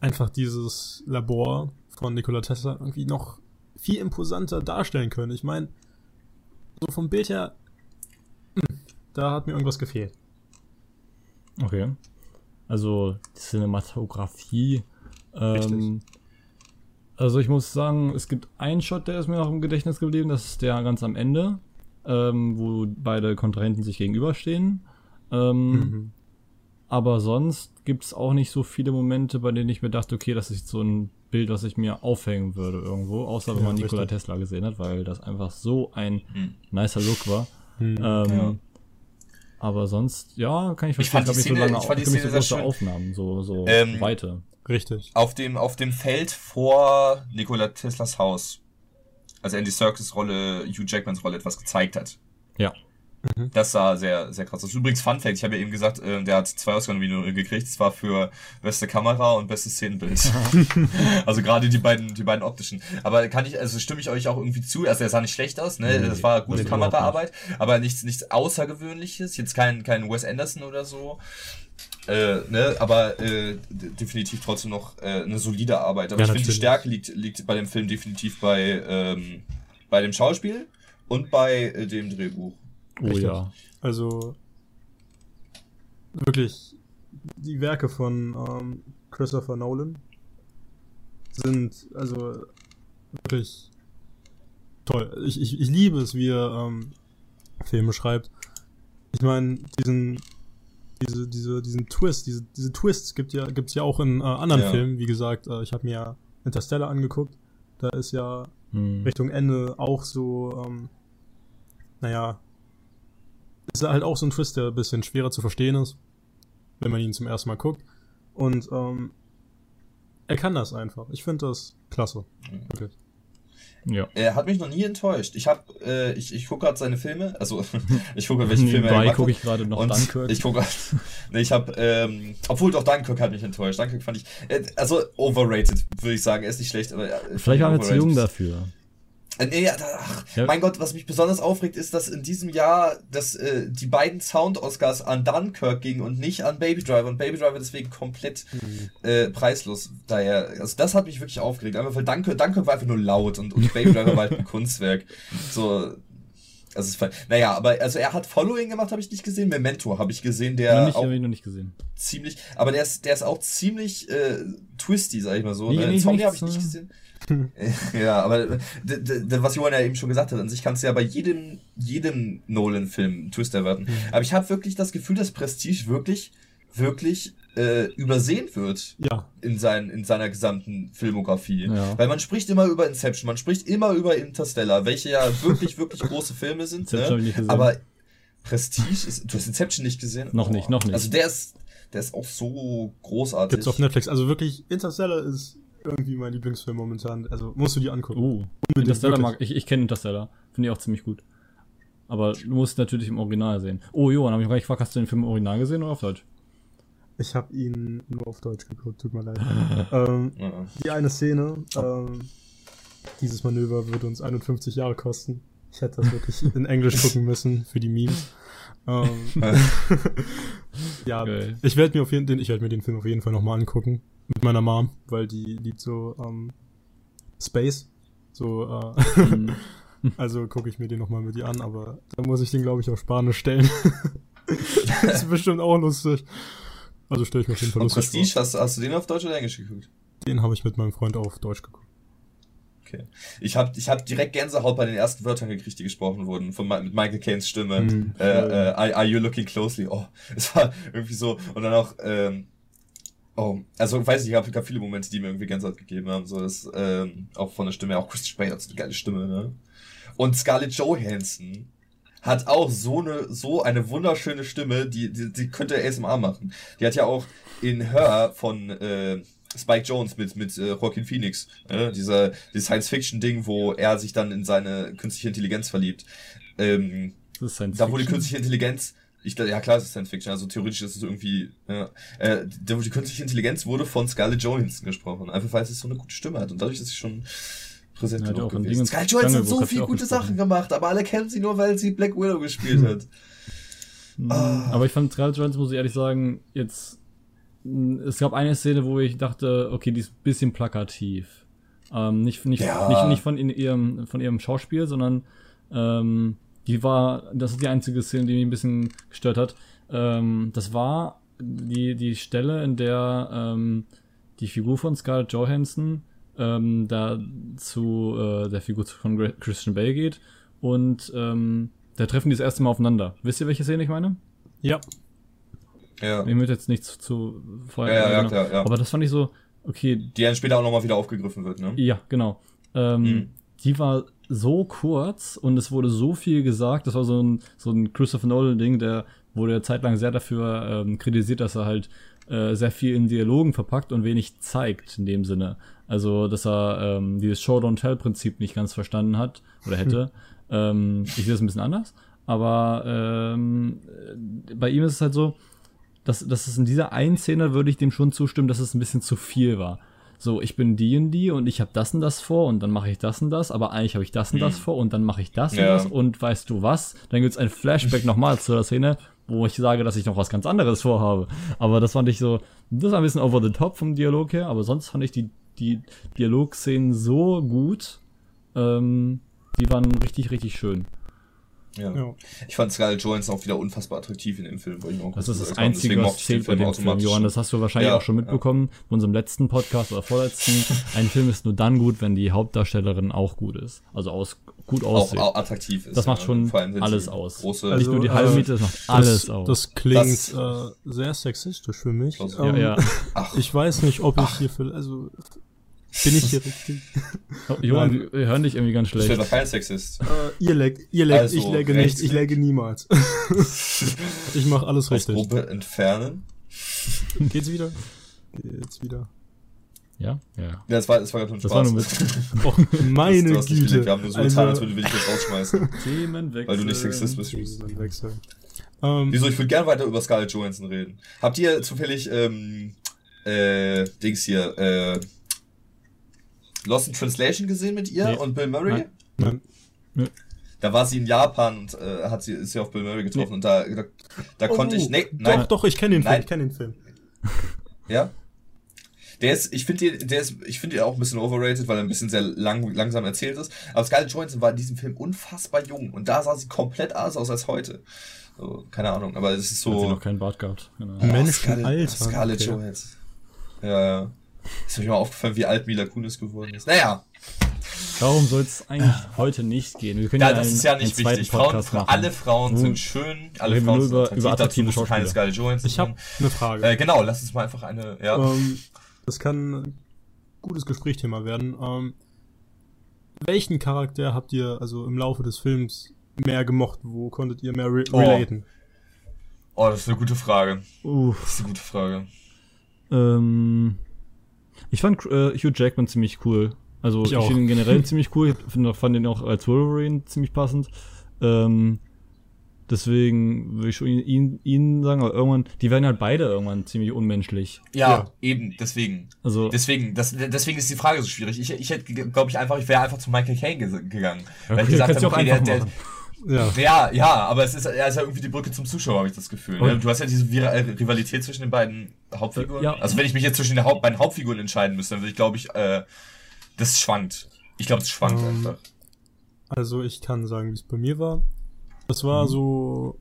B: einfach dieses Labor von Nikola Tesla irgendwie noch viel imposanter darstellen können. Ich meine, so vom Bild her, hm, da hat mir irgendwas gefehlt.
C: Okay. Also Cinematografie. Ähm, also ich muss sagen, es gibt einen Shot, der ist mir noch im Gedächtnis geblieben. Das ist der ganz am Ende, ähm, wo beide Kontrahenten sich gegenüberstehen. Ähm,
B: Mhm.
C: Aber sonst gibt es auch nicht so viele Momente, bei denen ich mir dachte, okay, das ist so ein Bild, was ich mir aufhängen würde irgendwo. Außer wenn
B: Ja,
C: man Nikola. Tesla gesehen hat, weil das einfach so ein
A: Hm.
C: nicer Look war.
B: Hm.
C: Ähm,
A: Ja.
C: Aber sonst, ja, kann ich
A: Ich
C: verstehen.
A: fand die
C: Ich,
A: Szene-
C: nicht
A: ich fand die
C: für mich so
A: Szene sehr
C: große
A: schön.
C: Aufnahmen, so, so
A: Ähm,
C: weite.
B: Richtig.
A: auf dem, auf dem Feld vor Nikola Teslas Haus, als Andy Serkis Rolle, Hugh Jackmans Rolle etwas gezeigt hat.
C: Ja.
B: Mhm.
A: Das sah sehr, sehr krass aus. Übrigens, Fun Fact, ich habe ja eben gesagt, äh, der hat zwei Oscar-Nominierungen gekriegt. Das war für beste Kamera und bestes Szenenbild. also gerade die beiden, die beiden optischen. Aber kann ich, also stimme ich euch auch irgendwie zu. Also er sah nicht schlecht aus, ne?
C: Nee,
A: das war gute Kameraarbeit, aber nichts, nichts Außergewöhnliches. Jetzt kein, kein Wes Anderson oder so. Äh, ne, aber äh, definitiv trotzdem noch äh, eine solide Arbeit. Aber
B: Ja,
A: ich finde, die. Stärke liegt, liegt bei dem Film definitiv bei, ähm, bei dem Schauspiel und bei äh, dem Drehbuch.
C: Oh
B: Richtig.
C: ja.
B: Also wirklich die Werke von ähm, Christopher Nolan sind also wirklich toll. Ich, ich, ich liebe es, wie er ähm, Filme schreibt. Ich meine, diesen diese, diese, diesen Twist, diese, diese Twists gibt ja, gibt's ja auch in äh, anderen
A: Ja.
B: Filmen. Wie gesagt, äh, ich habe mir ja Interstellar angeguckt. Da ist ja
C: Hm.
B: Richtung Ende auch so, ähm, naja, ist halt auch so ein Twist, der ein bisschen schwerer zu verstehen ist, wenn man ihn zum ersten Mal guckt. Und ähm, er kann das einfach. Ich finde das klasse. Wirklich.
C: Ja.
A: Er hat mich noch nie enttäuscht. Ich habe, äh, ich, ich gucke gerade seine Filme, also ich gucke welche Filme er gemacht
C: gucke
A: hat.
C: ich gerade noch
A: und
C: Dunkirk.
A: Ich gucke, nee, ich habe, ähm, obwohl doch Dunkirk hat mich enttäuscht. Dunkirk fand ich, äh, also overrated, würde ich sagen. Er ist nicht schlecht, aber äh,
C: Vielleicht waren wir zu jung dafür.
A: Äh, nee, ach,
C: Ja.
A: mein Gott, was mich besonders aufregt, ist, dass in diesem Jahr dass, äh, die beiden Sound-Oscars an Dunkirk gingen und nicht an Baby Driver und Baby Driver deswegen komplett äh, preislos. Daher, also das hat mich wirklich aufgeregt. Einfach weil Dunkirk, Dunkirk war einfach nur laut und, und Baby Driver war halt ein Kunstwerk. So, also naja, aber also er hat Following gemacht, habe ich nicht gesehen. Memento habe ich gesehen,
C: noch
A: der
C: nicht,
A: auch
C: ich noch nicht gesehen.
A: ziemlich, aber der ist, der ist auch ziemlich äh, twisty, sag ich mal so.
C: Nee,
A: ne? Zombie habe ich nicht
C: ne?
A: gesehen. ja, aber was Johann ja eben schon gesagt hat, an sich kannst du ja bei jedem, jedem Nolan-Film einen Twist erwarten. Aber ich habe wirklich das Gefühl, dass Prestige wirklich, wirklich äh, übersehen wird
B: Ja,
A: in, sein, in seiner gesamten Filmografie.
C: Ja.
A: Weil man spricht immer über Inception, man spricht immer über Interstellar, welche ja wirklich, wirklich große Filme sind. Ne?
C: nicht gesehen.
A: Aber Prestige ist. Du hast Inception nicht gesehen?
C: Noch nicht, noch nicht.
A: Also der ist, der ist auch so großartig.
B: gibt's auf Netflix. Also wirklich, Interstellar ist irgendwie mein Lieblingsfilm momentan. Also musst du dir angucken.
C: Uh,
B: Unbedingt,
C: Interstellar
B: wirklich.
C: mag ich. Ich kenne Interstellar. Finde ich auch ziemlich gut. Aber du musst natürlich im Original sehen. Oh, Johann, hab ich gar nicht gefragt, hast du den Film im Original gesehen oder auf Deutsch?
B: Ich habe ihn nur auf Deutsch geguckt, tut mir leid. ähm,
A: Ja.
B: die eine Szene, ähm, dieses Manöver würde uns 51 Jahre kosten. Ich hätte das wirklich in Englisch gucken müssen für die Memes. Ähm, ja,
C: Geil.
B: ich werde mir auf jeden den, ich werde mir den Film auf jeden Fall nochmal angucken mit meiner Mom, weil die liebt so ähm, Space, so äh,
C: Hm.
B: Also gucke ich mir den nochmal mit dir an, aber da muss ich den, glaube ich, auf Spanisch stellen. das ist bestimmt auch lustig. Also stelle ich mir auf jeden Fall lustig
A: Prestige,
B: vor.
A: hast, hast du den auf Deutsch oder Englisch geguckt?
B: Den habe ich mit meinem Freund auf Deutsch geguckt.
A: Okay. Ich habe ich hab direkt Gänsehaut bei den ersten Wörtern gekriegt, die gesprochen wurden, von, Mi- mit Michael Caines Stimme.
B: Mhm.
A: Äh, äh, are, are you looking closely? Oh, es war irgendwie so. Und dann auch, ähm, oh, also weiß ich, ich habe viele Momente, die mir irgendwie Gänsehaut gegeben haben. So, das, ähm, auch von der Stimme, auch Christian Bale hat so eine geile Stimme, ne? Und Scarlett Johansson hat auch so eine, so eine wunderschöne Stimme, die, die, die könnte ASMR machen. Die hat ja auch in Her von äh, Spike Jones mit, mit äh, Joaquin Phoenix, äh, dieser dieses Science-Fiction-Ding, wo er sich dann in seine künstliche Intelligenz verliebt. Ähm,
C: Das ist Science
A: da wo die künstliche Intelligenz, ich ja klar, es ist Science Fiction, also theoretisch ist es irgendwie, ja, äh, die künstliche Intelligenz wurde von Scarlett Johansson gesprochen, einfach weil sie so eine gute Stimme hat und dadlich ist sie schon präsent
C: Ja,
A: genug gewesen. Scarlett Johansson hat so viele gute. Sachen gemacht, aber alle kennen sie nur, weil sie Black Widow gespielt hat. Ah.
C: Aber ich fand Scarlett Johansson, muss ich ehrlich sagen, jetzt. Es gab eine Szene, wo ich dachte, okay, die ist ein bisschen plakativ. Ähm, nicht, nicht,
A: Ja.
C: nicht, nicht von in ihrem, von ihrem Schauspiel, sondern ähm, die war, das ist die einzige Szene, die mich ein bisschen gestört hat. Ähm, das war die, die Stelle, in der ähm, die Figur von Scarlett Johansson ähm, da zu äh, der Figur von Christian Bale geht und ähm, da treffen die das erste Mal aufeinander. Wisst ihr, welche Szene ich meine?
B: Ja.
A: Ja.
C: Ich möchte jetzt nichts zu vorher.
A: Ja, ja, ja,
C: genau.
A: klar, ja.
C: Aber das fand ich so, okay,
A: Die dann später auch nochmal wieder aufgegriffen wird, ne?
C: ja, genau. Ähm,
A: Mhm.
C: Die war so kurz und es wurde so viel gesagt. Das war so ein, so ein Christopher Nolan-Ding, der wurde ja zeitlang sehr dafür ähm, kritisiert, dass er halt äh, sehr viel in Dialogen verpackt und wenig zeigt in dem Sinne. Also, dass er ähm, dieses Show-Don't-Tell-Prinzip nicht ganz verstanden hat oder hätte. ähm, ich sehe das ein bisschen anders. Aber ähm, äh, bei ihm ist es halt so, dass, dass es in dieser einen Szene würde ich dem schon zustimmen, dass es ein bisschen zu viel war. So, ich bin die und die und ich habe das und das vor und dann mache ich das und das, aber eigentlich habe ich das und das vor und dann mache ich das und
A: Ja.
C: das und weißt du was? Dann gibt's ein Flashback nochmal zu der Szene, wo ich sage, dass ich noch was ganz anderes vorhabe. Aber das fand ich so, das war ein bisschen over the top vom Dialog her, aber sonst fand ich die, die Dialogszenen so gut, ähm, die waren richtig, richtig schön.
A: Ja.
B: Ja.
A: Ich fand Scarlett Johansson auch wieder unfassbar attraktiv in dem Film. wollte ich auch
C: Das ist das. Einzige,
A: Deswegen
C: was zählt bei dem Film, Johann. Das hast du wahrscheinlich
A: Ja,
C: auch schon mitbekommen in unserem letzten Podcast oder vorletzten. Ein Film ist nur dann gut, wenn die Hauptdarstellerin auch gut ist. Also aus, gut aussieht.
A: auch attraktiv ist.
C: Das macht schon
A: Vor allem, wenn
C: alles aus.
A: Große,
C: Nicht
B: Also,
C: nur die
B: äh,
C: halbe Miete, das macht alles
B: das,
C: aus.
B: Das klingt
A: Das-
B: äh, sehr sexistisch für mich.
A: Ja,
C: ja,
B: Ähm,
C: ja.
A: Ach,
B: Ich weiß nicht, ob ich hier für, also bin ich hier richtig?
C: Oh, Johann,
B: Nein.
C: wir hören dich irgendwie ganz
A: ich bin
C: schlecht.
A: doch kein Sexist.
B: Äh, ihr leckt, ihr leckt,
A: Also,
B: ich legge
A: rechts
B: nicht, ich legge niemals. ich mache alles
A: Aus
B: richtig.
A: Gruppe entfernen.
B: Geht's wieder? Geht's wieder.
C: Ja, ja.
A: Ja, das war, das war gerade ein
C: Das war
A: Spaß.
C: nur mit
B: Oh, meine
A: nicht gelegt.
B: Güte.
A: Wir haben nur so getan, als
B: Also,
A: wir dich jetzt rausschmeißen.
C: Themenwechsel.
A: weil du nicht Sexist bist.
B: Wechsel. Ähm,
A: Wieso? Ich würde gern weiter über Scarlett Johansson reden. Habt ihr zufällig, ähm, äh, Dings hier, äh, Lost in Translation gesehen mit ihr
C: Nee.
A: und Bill Murray?
B: Nein.
A: Da war sie in Japan und äh, hat sie, ist sie auf Bill Murray getroffen und da, da, da konnte ich, nee,
B: Doch,
A: nein,
B: doch, ich kenne den Film,
A: Nein.
B: ich kenne den Film.
A: ja. Der ist, ich finde den, der ist, ich finde ihn auch ein bisschen overrated, weil er ein bisschen sehr lang, langsam erzählt ist. Aber Scarlett Johansson war in diesem Film unfassbar jung und da sah sie komplett anders aus als heute. So, keine Ahnung, aber es ist
C: Hat sie
A: so.
C: noch keinen Bart gehabt. Genau.
A: Oh,
B: Menschenalter,
A: Scarlett, Scarlett
B: okay.
A: Johansson. Ja, ja. Ist mir mal aufgefallen, wie alt Mila Kunis geworden ist. Naja,
C: Darum soll es eigentlich heute nicht gehen. Wir können
A: ja,
C: ja,
A: das
C: einen,
A: ist ja nicht wichtig. Frauen, alle Frauen sind schön, alle
C: reden
A: Frauen
C: nur
A: sind
C: über-
A: attraktiv.
C: über attraktive
A: keine
C: Schauspieler.
A: Scarlett Johansson
B: Ich habe eine Frage.
A: Äh, genau, lass uns mal einfach eine, ja.
B: Ähm, das kann ein gutes Gesprächsthema werden. Ähm, welchen Charakter habt ihr also im Laufe des Films mehr gemocht? Wo konntet ihr mehr re
A: Oh.
B: relaten?
A: Oh, das ist eine gute Frage.
C: Uff.
A: Das ist eine gute Frage.
C: Ähm, ich fand äh, Hugh Jackman ziemlich cool. Also
B: Ich
C: ich, finde ihn generell ziemlich cool. Ich find, fand ihn auch als Wolverine ziemlich passend. Ähm, deswegen würde ich schon ihn, ihn, sagen, aber irgendwann, die werden halt beide irgendwann ziemlich unmenschlich.
A: Ja,
B: Ja.
A: eben, deswegen.
C: Also
A: Deswegen, das, deswegen ist die Frage so schwierig. Ich, ich hätte, glaube ich, einfach, ich wäre einfach zu Michael Caine ge- gegangen. Weil ich
C: Okay,
A: gesagt habe, okay, der, der.
B: Ja.
A: ja, ja, aber es ist, er ist ja irgendwie die Brücke zum Zuschauer, habe ich das Gefühl. Ne?
C: Und-
A: Du hast ja diese äh, Rivalität zwischen den beiden Hauptfiguren.
C: Ja.
A: Also wenn ich mich jetzt zwischen den Haupt beiden Hauptfiguren entscheiden müsste, dann würde ich, glaube ich, äh, das schwankt. Ich glaube, es schwankt
B: Ähm,
A: einfach.
B: Also ich kann sagen, wie es bei mir war. Das war
A: Mhm.
B: so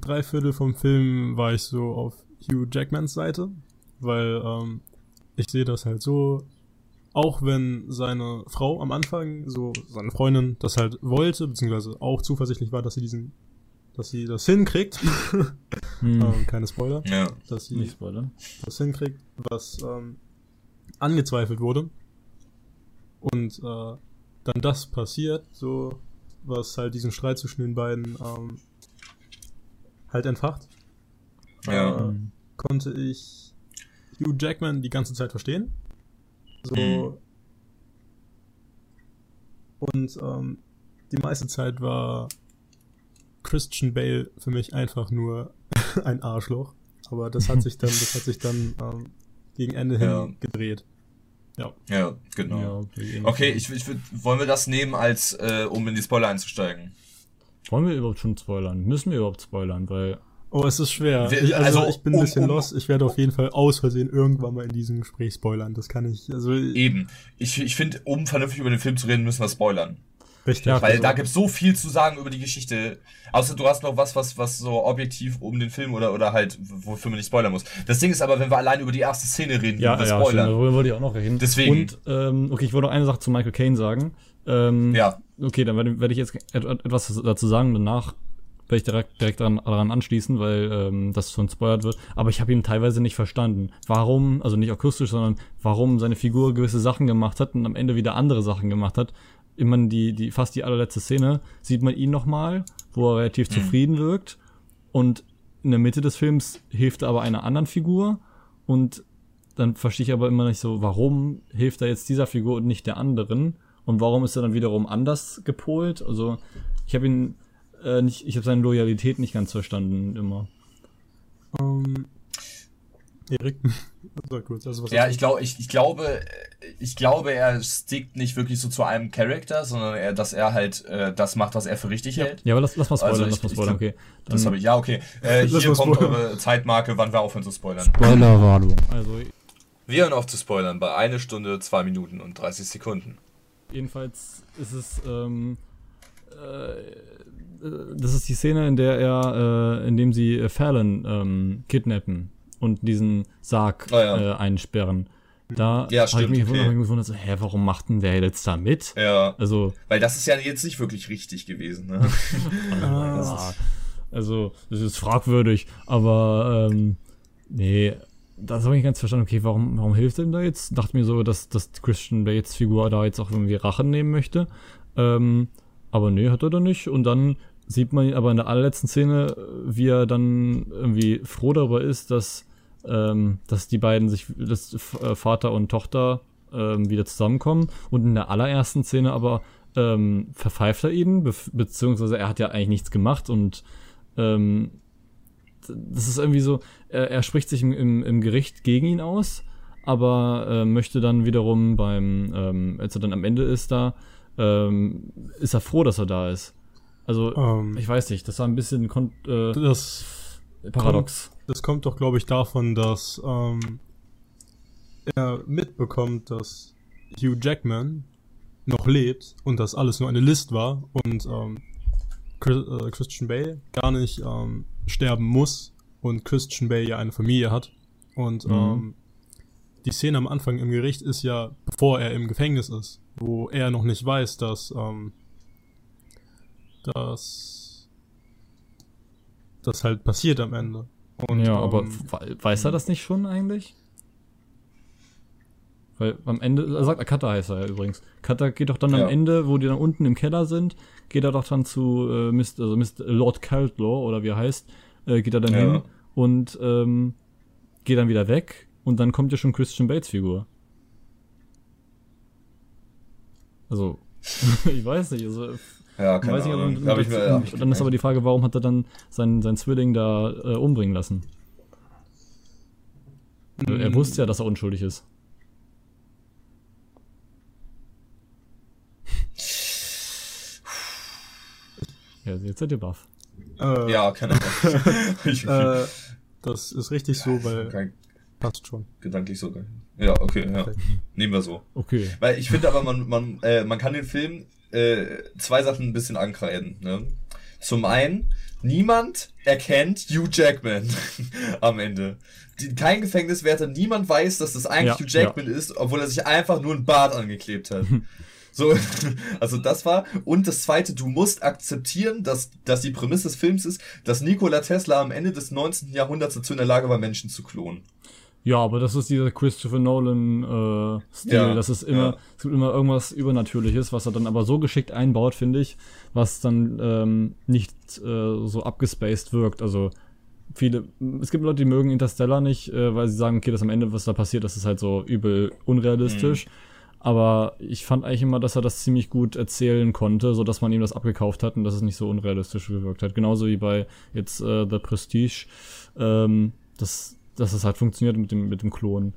B: drei Viertel vom Film war ich so auf Hugh Jackmans Seite, weil ähm, ich sehe das halt so, auch wenn seine Frau am Anfang, so seine Freundin, das halt wollte, beziehungsweise auch zuversichtlich war, dass sie diesen, dass sie das hinkriegt,
C: Hm.
B: ähm, keine Spoiler,
A: Ja.
B: dass sie
C: Nicht spoilern.
B: das hinkriegt, was ähm, angezweifelt wurde. Und äh, dann das passiert, so was halt diesen Streit zwischen den beiden ähm, halt entfacht,
A: Ja.
B: äh, konnte ich Hugh Jackman die ganze Zeit verstehen. So
A: Mhm.
B: und ähm, die meiste Zeit war Christian Bale für mich einfach nur ein Arschloch. Aber das hat sich dann, das hat sich dann ähm, gegen Ende hin
A: Ja.
B: gedreht.
A: Ja, genau.
C: Ja, okay,
A: Okay, ich, ich würd, wollen wir das nehmen, als äh, um in die Spoiler einzusteigen?
C: Wollen wir überhaupt schon spoilern? Müssen wir überhaupt spoilern? Weil
B: Oh, es ist schwer. Ich, also,
A: also,
B: ich bin ein
A: um-
B: bisschen
A: um-
B: lost. Ich werde auf jeden Fall aus Versehen irgendwann mal in diesem Gespräch spoilern. Das kann ich. Also
A: Eben. Ich, ich finde, um vernünftig über den Film zu reden, müssen wir spoilern.
B: richtig.
C: Ja,
A: Weil
C: also-
A: da gibt's so viel zu sagen über die Geschichte. Außer du hast noch was, was, was so objektiv um den Film oder, oder halt, wofür man nicht spoilern muss. Das Ding ist aber, wenn wir allein über die erste Szene reden,
C: Ja,
A: wir
C: ja,
A: spoilern.
C: darüber wollte ich auch noch reden.
A: Deswegen.
C: Und, ähm, okay, ich wollte noch eine Sache zu Michael Caine sagen. Ähm,
A: Ja.
C: Okay, dann werde, werde ich jetzt et- etwas dazu sagen, danach werde ich direkt, direkt daran, daran anschließen, weil ähm, das schon spoilert wird. Aber ich habe ihn teilweise nicht verstanden. Warum, also nicht akustisch, sondern warum seine Figur gewisse Sachen gemacht hat und am Ende wieder andere Sachen gemacht hat. Immer die, die, fast die allerletzte Szene sieht man ihn nochmal, wo er relativ
A: Mhm.
C: zufrieden wirkt. Und in der Mitte des Films hilft er aber einer anderen Figur. Und dann verstehe ich aber immer nicht so, warum hilft er jetzt dieser Figur und nicht der anderen? Und warum ist er dann wiederum anders gepolt? Also, ich habe ihn äh, nicht, ich habe seine Loyalität nicht ganz verstanden immer.
B: Ähm, Erik, sag kurz. Also was
A: Ja, ich glaube, ich, ich glaube, ich glaube, er stickt nicht wirklich so zu einem Charakter, sondern er, dass er halt äh, das macht, was er für richtig
B: Ja.
A: hält.
C: Ja, aber lass, lass mal spoilern,
A: Also ich-
C: lass mal
A: ich
C: spoilern,
A: glaub,
C: okay.
A: Das
C: Dann
A: habe ich. Ja, okay. Äh, hier kommt eure Zeitmarke, wann wir aufhören zu spoilern.
C: Spoilerwarnung. Also,
A: Wir hören auf zu spoilern bei eine Stunde, zwei Minuten und 30 Sekunden.
C: jedenfalls ist es, ähm, äh, äh, das ist die Szene, in der er, äh, in dem sie äh, Fallon ähm, kidnappen und diesen Sarg
A: Ah, ja.
C: äh, einsperren. Da
A: Ja,
C: habe ich mich gewundert,
A: okay.
C: gewundert, so, hä, warum macht denn der jetzt da mit?
A: Ja,
C: Also,
A: weil das ist ja jetzt nicht wirklich richtig gewesen. Ne?
C: Also, das ist fragwürdig, aber ähm, nee, das habe ich nicht ganz verstanden. Okay, warum, warum hilft er ihm da jetzt? Dachte mir so, dass, dass Christian Bates Figur da jetzt auch irgendwie Rache nehmen möchte. Ähm, aber nee, hat er da nicht. Und dann sieht man ihn aber in der allerletzten Szene, wie er dann irgendwie froh darüber ist, dass, ähm, dass die beiden sich, dass äh, Vater und Tochter ähm, wieder zusammenkommen. Und in der allerersten Szene aber ähm, verpfeift er ihn, bef- beziehungsweise er hat ja eigentlich nichts gemacht und ähm, das ist irgendwie so, er, er spricht sich im, im, im Gericht gegen ihn aus, aber äh, möchte dann wiederum beim, ähm, als er dann am Ende ist da, ähm, ist er froh, dass er da ist. Also,
B: Ähm,
C: ich weiß nicht, das war ein bisschen äh,
B: das,
C: paradox.
B: das kommt doch, glaube ich, davon, dass ähm, er mitbekommt, dass Hugh Jackman noch lebt und das alles nur eine List war und ähm, Chris, äh, Christian Bale gar nicht ähm, sterben muss und Christian Bale ja eine Familie hat. Und
C: Mhm.
B: ähm, die Szene am Anfang im Gericht ist ja, bevor er im Gefängnis ist, wo er noch nicht weiß, dass, ähm, dass das halt passiert am Ende. Und,
C: ja, aber
B: ähm,
C: we- weiß er das nicht schon eigentlich? Weil am Ende, er sagt, Cutter heißt er ja übrigens. Cutter geht doch dann
A: Ja.
C: am Ende, wo die dann unten im Keller sind, geht er doch dann zu äh, Mr., also Mr. Lord Caldlaw oder wie er heißt, äh, geht er dann
A: Ja.
C: hin und ähm, geht dann wieder weg und dann kommt ja schon Christian Bates Figur. Also, ich weiß nicht, also
A: Ja, keine
C: weiß aber,
A: Ahnung. Hab ich mir, ich
C: dann ist aber die Frage, warum hat er dann seinen, seinen Zwilling da äh, umbringen lassen? Also, Er
B: Mm.
C: wusste ja, dass er unschuldig ist. Ja, jetzt seid ihr baff.
B: äh,
A: ja, keine Ahnung. ich,
B: äh, das ist richtig so, weil
A: kein,
B: Passt schon.
A: Gedanklich sogar. Ja, okay, ja. Nehmen wir so.
C: Okay.
A: Weil ich finde aber, man, man, äh, man kann den Film äh, zwei Sachen ein bisschen ankreiden. Ne? Zum einen, niemand erkennt Hugh Jackman am Ende. Die, kein Gefängniswärter, niemand weiß, dass das eigentlich
C: Ja,
A: Hugh Jackman ist, obwohl er sich einfach nur ein Bart angeklebt hat. So, also das war. Und das zweite, du musst akzeptieren, dass, dass die Prämisse des Films ist, dass Nikola Tesla am Ende des 19. Jahrhunderts dazu in der Lage war, Menschen zu klonen.
C: Ja, aber das ist dieser Christopher Nolan äh, Stil.
A: Ja,
C: das ist immer,
A: ja.
C: es gibt immer irgendwas Übernatürliches, was er dann aber so geschickt einbaut, finde ich, was dann ähm, nicht äh, so abgespaced wirkt. Also viele, es gibt Leute, die mögen Interstellar nicht, äh, weil sie sagen, okay, das am Ende, was da passiert, das ist halt so übel unrealistisch. Aber ich fand eigentlich immer, dass er das ziemlich gut erzählen konnte, so dass man ihm das abgekauft hat und dass es nicht so unrealistisch gewirkt hat. Genauso wie bei jetzt äh, The Prestige, ähm, dass, dass es halt funktioniert mit dem, mit dem Klon.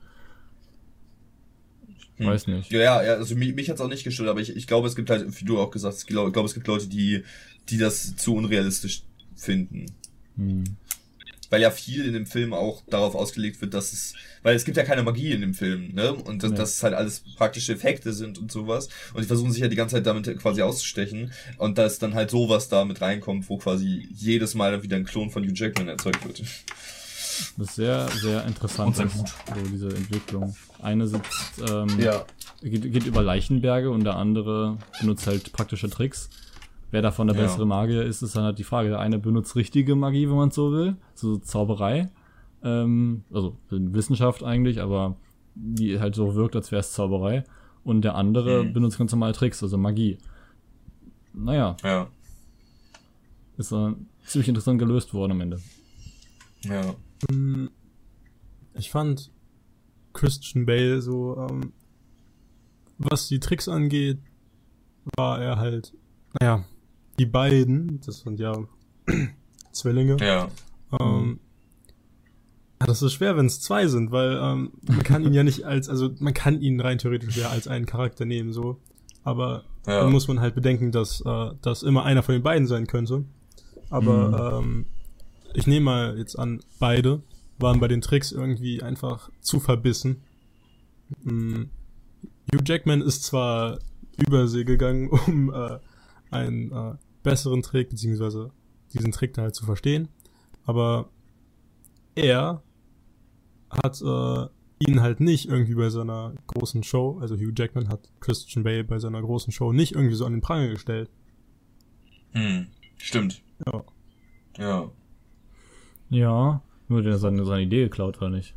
C: Ich
A: Hm.
C: weiß nicht.
A: Ja, ja, ja, also mich, mich hat's auch nicht gestört, aber ich, ich glaube, es gibt halt, wie du auch gesagt hast, ich glaube, es gibt Leute, die, die das zu unrealistisch finden.
C: Hm.
A: Weil ja viel in dem Film auch darauf ausgelegt wird, dass es, weil es gibt ja keine Magie in dem Film, ne? Und dass,
C: Nee.
A: dass es halt alles praktische Effekte sind und sowas. Und die versuchen sich ja die ganze Zeit damit quasi auszustechen. Und dass dann halt sowas da mit reinkommt, wo quasi jedes Mal wieder ein Klon von Hugh Jackman erzeugt wird.
C: Das ist sehr, sehr interessant,
A: Und sehr
C: so
A: gut.
C: diese Entwicklung. Eine sitzt, ähm,
A: Ja.
C: geht, geht über Leichenberge und der andere benutzt halt praktische Tricks. Wer davon der
A: Ja.
C: bessere Magier ist, ist dann halt die Frage. Der eine benutzt richtige Magie, wenn man so will, so Zauberei. Ähm, also Wissenschaft eigentlich, aber die halt so wirkt, als wäre es Zauberei. Und der andere
A: Mhm.
C: benutzt ganz normale Tricks, also Magie. Naja,
A: Ja.
C: ist äh, ziemlich interessant gelöst worden am Ende.
A: Ja.
B: Mm, Ich fand Christian Bale so, ähm, was die Tricks angeht, war er halt, naja, die beiden, das sind ja Zwillinge,
A: Ja.
B: ähm, ja, das ist schwer, wenn es zwei sind, weil ähm, man kann ihn ja nicht als, also man kann ihn rein theoretisch ja als einen Charakter nehmen, so. Aber
A: Ja.
B: dann muss man halt bedenken, dass äh, das immer einer von den beiden sein könnte. Aber ähm, ich nehme mal jetzt an, beide waren bei den Tricks irgendwie einfach zu verbissen. Mm, Hugh Jackman ist zwar übersee gegangen, um äh, einen äh, besseren Trick, beziehungsweise diesen Trick da halt zu verstehen, aber er hat äh, ihn halt nicht irgendwie bei seiner großen Show, also Hugh Jackman hat Christian Bale bei seiner großen Show nicht irgendwie so an den Pranger gestellt.
A: Hm. Stimmt.
B: Ja.
A: Ja.
C: Ja, nur der seine, seine Idee geklaut, oder nicht?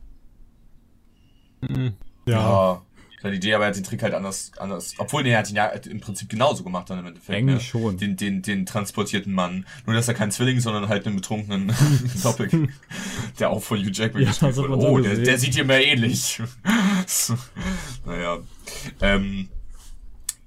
B: Mhm.
A: Ja.
B: Ja.
A: Seine Idee, aber er hat den Trick halt anders, anders. Obwohl, nee, er hat ihn ja im Prinzip genauso gemacht dann im Endeffekt.
C: Eigentlich
A: ne?
C: schon.
A: Den, den, den transportierten Mann. Nur, dass er kein Zwilling, sondern halt einen betrunkenen Doppel, der auch von Hugh Jackman
C: Ja,
A: gespielt wurde. Oh, der, der sieht dir mehr ähnlich. Naja. Ähm,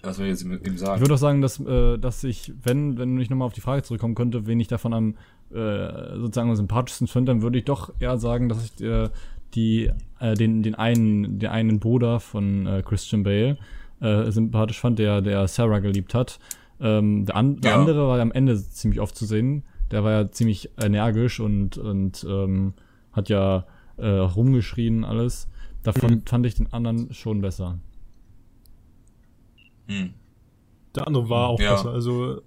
A: was soll ich jetzt ihm ihm
C: Ich
A: sagen?
C: würde auch sagen, dass, äh, dass ich, wenn, wenn ich nochmal auf die Frage zurückkommen könnte, wen ich davon am äh, sozusagen am sympathischsten finde, dann würde ich doch eher sagen, dass ich äh, die, äh, den, den einen, den einen Bruder von äh, Christian Bale äh, sympathisch fand, der, der Sarah geliebt hat. Ähm, der, an, der
A: Ja.
C: andere war ja am Ende ziemlich oft zu sehen. Der war ja ziemlich energisch und, und ähm, hat ja äh, rumgeschrien alles. Davon
B: Mhm.
C: fand ich den anderen schon besser.
A: Hm.
B: Der andere war auch
A: Ja.
B: besser. Also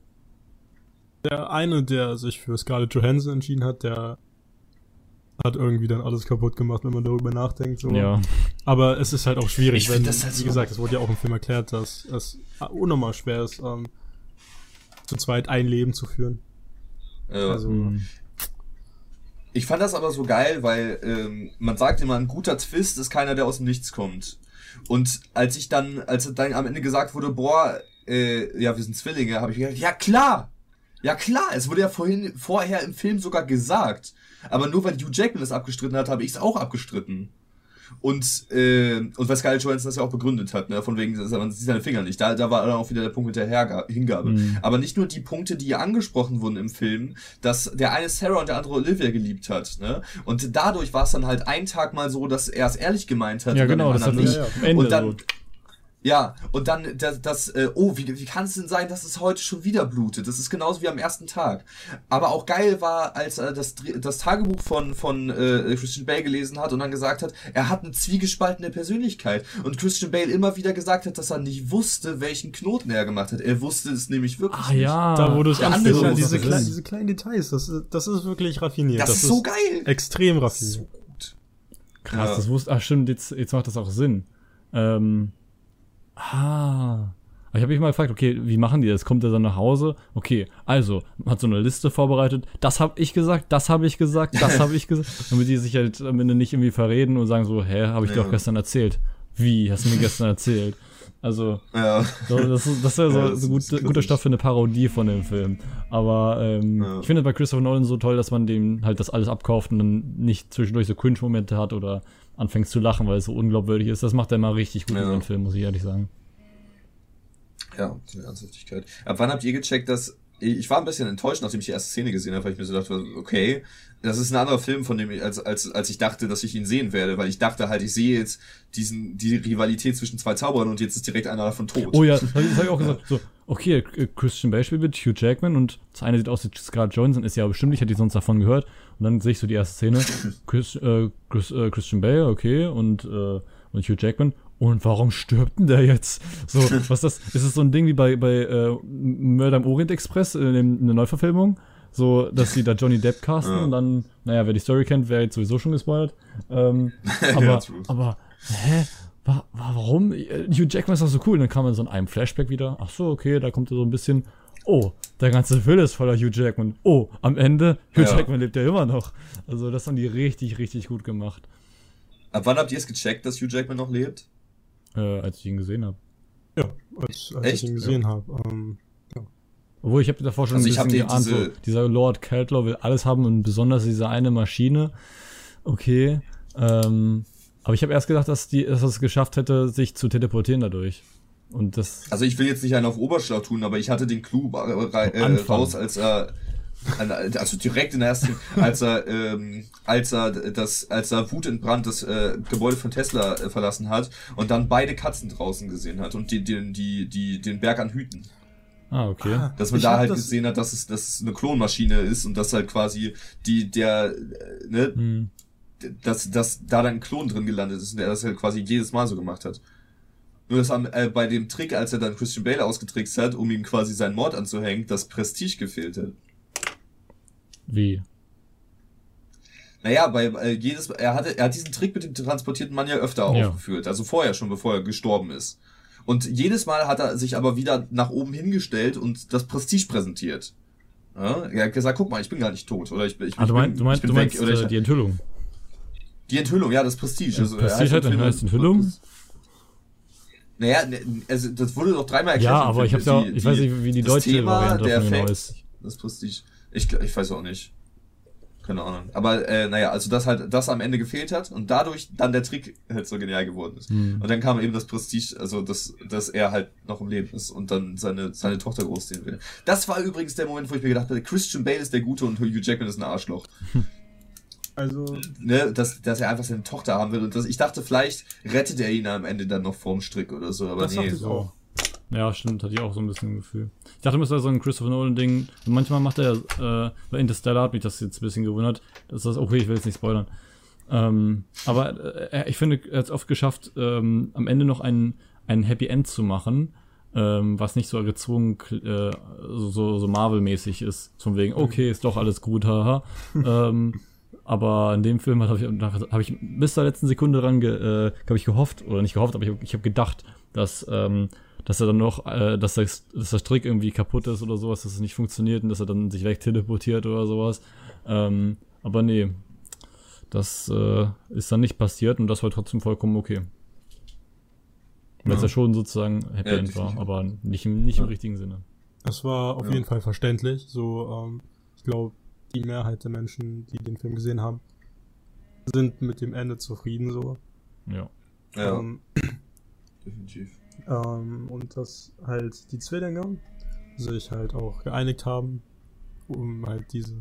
B: der eine, der sich für Scarlett Johansson entschieden hat, der hat irgendwie dann alles kaputt gemacht, wenn man darüber nachdenkt. So.
C: Ja.
B: Aber es ist halt auch schwierig,
A: Ich
B: wenn,
A: das halt
B: wie
A: so-
B: gesagt, es wurde ja auch im Film erklärt, dass es unnormal schwer ist, ähm, zu zweit ein Leben zu führen.
A: Ja.
B: Also,
C: Mhm.
A: Ich fand das aber so geil, weil ähm, man sagt immer, ein guter Twist ist keiner, der aus dem Nichts kommt. Und als ich dann, als dann am Ende gesagt wurde, boah, äh, ja, wir sind Zwillinge, habe ich gedacht, ja klar, ja klar, es wurde ja vorhin, vorher im Film sogar gesagt. Aber nur weil Hugh Jackman das abgestritten hat, habe ich es auch abgestritten. Und, äh, und weil Scarlett Johansson das ja auch begründet hat, ne, von wegen, man sieht seine Finger nicht. Da, da war dann auch wieder der Punkt mit der Hingabe.
C: Mhm.
A: Aber nicht nur die Punkte, die angesprochen wurden im Film, dass der eine Sarah und der andere Olivia geliebt hat, ne? Und dadurch war es dann halt ein Tag mal so, dass er es ehrlich gemeint hat
C: Ja,
A: und dann
C: genau, das hat mich
B: ja, ja.
A: Und dann-
C: so.
A: Ja, und dann das, das äh, oh, wie, wie kann es denn sein, dass es heute schon wieder blutet? Das ist genauso wie am ersten Tag. Aber auch geil war, als er das, das Tagebuch von, von äh, Christian Bale gelesen hat und dann gesagt hat, er hat eine zwiegespaltene Persönlichkeit. Und Christian Bale immer wieder gesagt hat, dass er nicht wusste, welchen Knoten er gemacht hat. Er wusste es nämlich wirklich
C: Ah ja.
B: Da wurde es
A: andere
B: ja, diese,
C: es.
B: diese kleinen Details, das, ist- das ist wirklich raffiniert.
A: Das, ist so geil.
B: Extrem
A: Das
B: raffiniert.
A: so gut.
C: Krass,
A: Ja.
C: das wusste. Ach stimmt, jetzt, jetzt macht das auch Sinn. Ähm, ah. Ich habe mich mal gefragt, okay, wie machen die das? Kommt er dann nach Hause? Okay, also, hat so eine Liste vorbereitet. Das habe ich gesagt, das habe ich gesagt, das habe ich gesagt. Damit die sich halt am Ende nicht irgendwie verreden und sagen so, hä, habe ich dir
A: Ja.
C: doch gestern erzählt. Wie, hast du mir gestern erzählt? Also,
A: Ja.
C: so, das, ist, das wäre so,
A: Ja,
C: so gut, guter Stoff für eine Parodie von dem Film. Aber ähm,
A: Ja.
C: ich finde bei Christopher Nolan so toll, dass man dem halt das alles abkauft und dann nicht zwischendurch so Cringe-Momente hat oder anfängt zu lachen, weil es so unglaubwürdig ist. Das macht er mal richtig gut in
A: Ja.
C: seinen Film, muss ich ehrlich sagen.
A: Ja, die Ernsthaftigkeit. Ab wann habt ihr gecheckt, dass ich war ein bisschen enttäuscht, nachdem ich die erste Szene gesehen habe, weil ich mir so dachte, okay, das ist ein anderer Film, von dem ich, als, als, als ich dachte, dass ich ihn sehen werde, weil ich dachte halt, ich sehe jetzt diesen, die Rivalität zwischen zwei Zauberern und jetzt ist direkt einer davon tot.
C: Oh ja, das habe hab ich auch gesagt. So, okay, äh, Christian Bale spielt mit Hugh Jackman und das eine sieht aus wie Scarlett Johansson, ist ja bestimmt, ich hätte die sonst davon gehört. Und dann sehe ich so die erste Szene. Chris, äh, Chris, äh, Christian Bale, okay, und, äh, und Hugh Jackman. Und warum stirbt denn der jetzt? So, was ist das? Ist es so ein Ding wie bei, bei äh, Mörder im Orient Express, in, dem, in der Neuverfilmung? So, dass sie da Johnny Depp casten
A: Ja.
C: und dann, naja, wer die Story kennt, wäre jetzt sowieso schon gespoilert. Ähm, aber,
A: Ja,
C: aber, hä? Wa warum? Äh, Hugh Jackman ist doch so cool. Und dann kam er so in einem Flashback wieder. Ach so, okay, da kommt er so ein bisschen. Oh, der ganze Film ist voller Hugh Jackman. Oh, am Ende, Hugh
A: Ja.
C: Jackman lebt ja immer noch. Also, das haben die richtig, richtig gut gemacht,
A: Ab wann habt ihr es gecheckt, dass Hugh Jackman noch lebt?
C: äh, als ich ihn gesehen habe.
B: Ja, als, als ich ihn gesehen habe. Ähm,
C: Obwohl, ich habe davor schon
A: Also
C: ein bisschen geahnt,
A: diese-
C: so, dieser Lord Keltlaw will alles haben und besonders diese eine Maschine. Okay. Ähm, aber ich habe erst gedacht, dass, die, dass es geschafft hätte, sich zu teleportieren dadurch. Und das.
A: Also ich will jetzt nicht einen auf Oberschlau tun, aber ich hatte den Clou äh, äh, raus, als er also direkt in der ersten, als er ähm, als er das als er wutentbrannt das äh, Gebäude von Tesla äh, verlassen hat und dann beide Katzen draußen gesehen hat und die, die, die, die den Berg an Hüten.
C: Ah, okay.
A: Dass man
B: Ich
A: da halt
B: das-
A: gesehen hat, dass es, dass es eine Klonmaschine ist und dass halt quasi die, der, äh, ne,
C: Hm.
A: dass, dass da dann ein Klon drin gelandet ist und der das halt quasi jedes Mal so gemacht hat. Nur dass am, äh, bei dem Trick, als er dann Christian Bale ausgetrickst hat, um ihm quasi seinen Mord anzuhängen, das Prestige gefehlt hat.
C: Wie?
A: Naja, bei äh, jedes, er hatte, er hat diesen Trick mit dem transportierten Mann ja öfter
C: Ja.
A: aufgeführt, also vorher schon, bevor er gestorben ist. Und jedes Mal hat er sich aber wieder nach oben hingestellt und das Prestige präsentiert. Ja, er hat gesagt, guck mal, ich bin gar nicht tot, oder ich, bin- ich,
C: Ah, du,
A: ich
C: mein,
A: bin,
C: du meinst,
A: ich
C: du
A: bin
C: meinst
A: weg, oder
C: äh,
A: ich,
C: die Enthüllung.
A: die Enthüllung, ja, das Prestige. Also, er
C: Prestige
A: hat Film-
C: heißt Enthüllung?
A: Naja, ne, also das wurde doch dreimal erklärt.
C: Ja, aber ich hab's ja ich weiß nicht, wie die deutsche
A: Thema,
C: Variante
A: der
C: davon genau
A: Effekt,
C: ist.
A: Das Prestige. Ich, ich weiß auch nicht. Keine Ahnung. Aber äh, naja, also dass halt das am Ende gefehlt hat und dadurch dann der Trick halt so genial geworden ist.
C: Hm.
A: Und dann kam eben das Prestige, also dass, dass er halt noch im Leben ist und dann seine, seine Tochter großziehen will. Das war übrigens der Moment, wo ich mir gedacht habe, Christian Bale ist der Gute und Hugh Jackman ist ein Arschloch.
B: also,
A: Ne, dass, dass er einfach seine Tochter haben will. Und das, ich dachte, vielleicht rettet er ihn am Ende dann noch vorm Strick oder so, aber
B: das
A: nee.
B: auch.
C: Ja, stimmt, hatte ich auch so ein bisschen ein Gefühl. Ich dachte, das wäre so ein Christopher Nolan-Ding. Manchmal macht er, äh, bei Interstellar hat mich das jetzt ein bisschen gewundert. Das ist okay, ich will jetzt nicht spoilern. Ähm, aber äh, ich finde, er hat es oft geschafft, ähm, am Ende noch ein, ein Happy End zu machen, ähm, was nicht so gezwungen, äh, so, so, so Marvel-mäßig ist. Von wegen, okay, ist doch alles gut, haha. ähm, aber in dem Film habe ich, hab ich bis zur letzten Sekunde dran, ge, äh, habe ich gehofft, oder nicht gehofft, aber ich, ich habe gedacht, dass, ähm, dass er dann noch, äh, dass, das, dass der Strick irgendwie kaputt ist oder sowas, dass es nicht funktioniert und dass er dann sich wegteleportiert oder sowas. Ähm, aber nee, das äh, ist dann nicht passiert und das war trotzdem vollkommen okay. Weil es ja schon sozusagen Happy
A: Ja,
C: End war, aber nicht im, nicht im richtigen Sinne.
B: Das war auf
A: Ja.
B: jeden Fall verständlich. So, ähm, ich glaube, die Mehrheit der Menschen, die den Film gesehen haben, sind mit dem Ende zufrieden so.
C: Ja.
A: Ja,
B: Ähm,
A: definitiv.
B: ähm, und dass halt die Zwillinge sich halt auch geeinigt haben, um halt diese.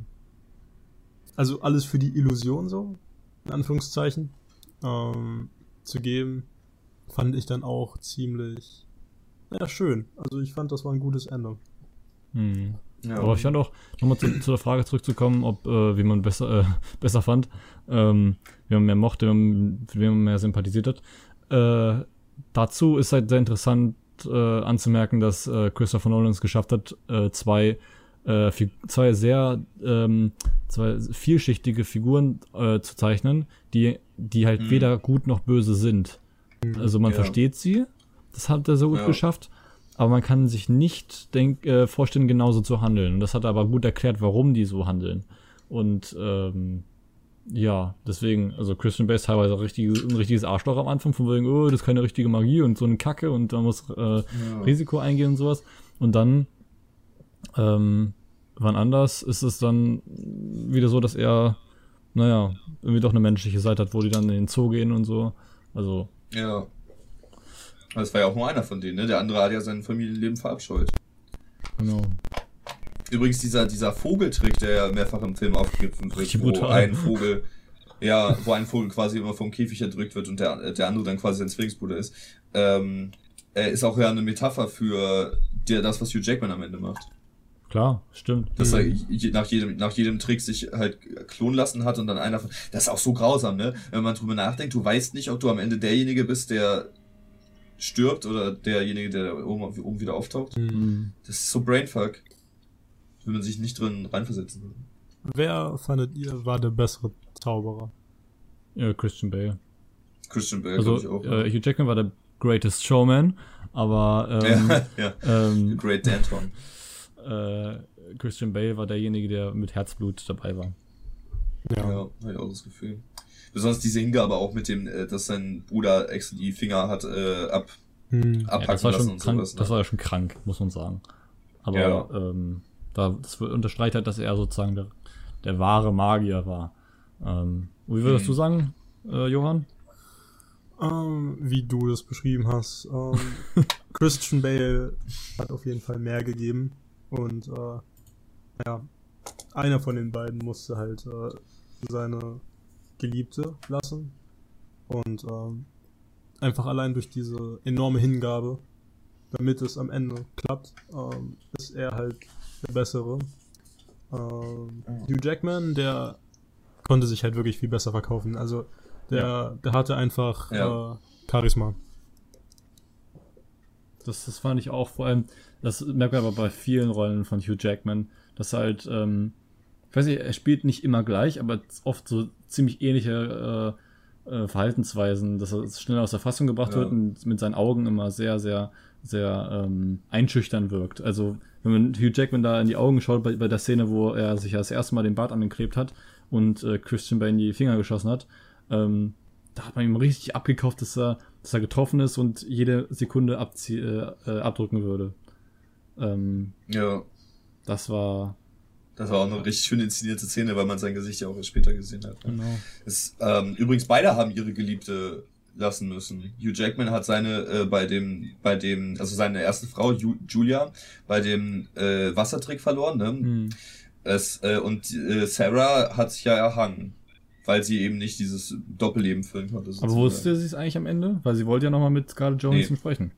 B: Also alles für die Illusion so, in Anführungszeichen, ähm, zu geben. fand ich dann auch ziemlich, ja, schön. Also ich fand, das war ein gutes Ende.
C: Hm. Ja. Aber ich fand auch, nochmal zu, zu, der Frage zurückzukommen, ob, äh, wie man besser, äh, besser fand, ähm, wie man mehr mochte, wie man mehr sympathisiert hat. Äh, dazu ist halt sehr interessant äh, anzumerken, dass äh, Christopher Nolan es geschafft hat, äh, zwei, zwei sehr ähm, zwei vielschichtige Figuren zu zeichnen, die, die halt mhm. weder gut noch böse sind. Also man ja. versteht sie, das hat er so gut ja. geschafft, aber man kann sich nicht denk, äh, vorstellen, genauso zu handeln. Und das hat er aber gut erklärt, warum die so handeln. Und ähm, ja, deswegen, also Christian Bale ist teilweise richtig, ein richtiges Arschloch am Anfang, von wegen, oh, das ist keine richtige Magie und so eine Kacke und da muss äh, ja. Risiko eingehen und sowas. Und dann, ähm, wann anders ist es dann wieder so, dass er, naja, irgendwie doch eine menschliche Seite hat, wo die dann in den Zoo gehen und so. Also.
A: Ja. Das war ja auch nur einer von denen, ne? Der andere hat ja sein Familienleben verabscheut. Genau. Übrigens, dieser, dieser Vogeltrick, der ja mehrfach im Film aufgegriffen wird, wo ein Vogel, ja, wo ein Vogel quasi immer vom Käfig erdrückt wird und der, der andere dann quasi sein Zwillingsbruder ist, ähm, ist auch ja eine Metapher für der, das, was Hugh Jackman am Ende macht.
C: Klar, stimmt.
A: Dass er nach jedem, nach jedem Trick sich halt klonen lassen hat und dann einer von. Das ist auch so grausam, ne? Wenn man drüber nachdenkt, du weißt nicht, ob du am Ende derjenige bist, der stirbt oder derjenige, der oben, oben wieder auftaucht. Mhm. Das ist so Brainfuck. Will man sich nicht drin reinversetzen.
B: Wer fandet ihr war der bessere Zauberer?
C: Ja, Christian Bale.
A: Christian Bale,
C: also, ich auch. Äh, Hugh Jackman war der Greatest Showman, aber ähm, ja, ja. Ähm,
A: Great Danton.
C: äh, Christian Bale war derjenige, der mit Herzblut dabei war.
A: Ja, ja habe ich auch das Gefühl. Besonders diese Hingabe auch mit dem, äh, dass sein Bruder extra die Finger hat äh, ab,
C: hm. abhacken ja, das war lassen schon krank, sowas, ne? Das war ja schon krank, muss man sagen. Aber ja. ähm, da, das unterstreicht halt, dass er sozusagen der, der wahre Magier war. Ähm, wie würdest hm. du sagen, äh, Johann?
B: Ähm, wie du das beschrieben hast. Ähm, Christian Bale hat auf jeden Fall mehr gegeben. Und äh, ja, einer von den beiden musste halt äh, seine Geliebte lassen. Und ähm, einfach allein durch diese enorme Hingabe, damit es am Ende klappt, ähm, ist er halt der Bessere. Ähm, Hugh Jackman, der konnte sich halt wirklich viel besser verkaufen. Also der, ja. der hatte einfach ja. äh, Charisma.
C: Das, das fand ich auch vor allem, das merkt man aber bei vielen Rollen von Hugh Jackman, dass halt, ähm, ich weiß nicht, er spielt nicht immer gleich, aber oft so ziemlich ähnliche äh, äh, Verhaltensweisen, dass er schnell aus der Fassung gebracht ja. wird und mit seinen Augen immer sehr, sehr, sehr ähm, einschüchtern wirkt. Also wenn man Hugh Jackman da in die Augen schaut bei, bei der Szene, wo er sich das erste Mal den Bart angeklebt hat und äh, Christian Bale in die Finger geschossen hat, ähm, da hat man ihm richtig abgekauft, dass er, dass er getroffen ist und jede Sekunde abzie äh, äh, abdrücken würde. Ähm,
A: ja.
C: Das war.
A: Das war auch eine richtig schön inszenierte Szene, weil man sein Gesicht ja auch erst später gesehen hat.
C: Genau.
A: Es, ähm, übrigens, beide haben ihre Geliebte lassen müssen. Hugh Jackman hat seine äh, bei dem, bei dem, also seine erste Frau, Ju Julia, bei dem äh, Wassertrick verloren, ne? Hm. Es, äh, und äh, Sarah hat sich ja erhangen weil sie eben nicht dieses Doppelleben füllen konnte.
C: Aber wusste sie es eigentlich am Ende? Weil sie wollte ja nochmal mit Scarlett Johansson nee. sprechen.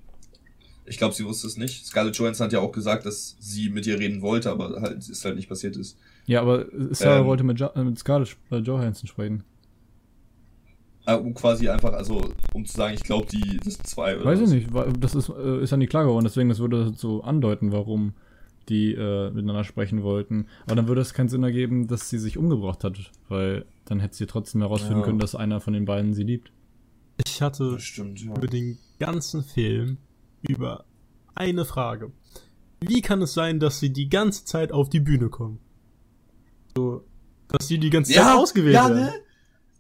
A: Ich glaube, sie wusste es nicht. Scarlett Johansson hat ja auch gesagt, dass sie mit ihr reden wollte, aber halt es halt nicht passiert ist.
C: Ja, aber Sarah ähm, wollte mit, jo mit Scarlett äh, Johansson sprechen.
A: Äh, um quasi einfach, also, um zu sagen, ich glaube, die, das sind zwei
C: oder Weiß was. ich nicht, das ist, äh, ist ja nicht klar geworden, deswegen, das würde so andeuten, warum die äh, miteinander sprechen wollten. Aber dann würde es keinen Sinn ergeben, dass sie sich umgebracht hat, weil dann hätte sie trotzdem herausfinden ja. können, dass einer von den beiden sie liebt.
B: Ich hatte
A: stimmt, ja.
B: über den ganzen Film über eine Frage. Wie kann es sein, dass sie die ganze Zeit auf die Bühne kommen? So, dass sie die ganze ja, Zeit ausgewählt ja, werden. Ne?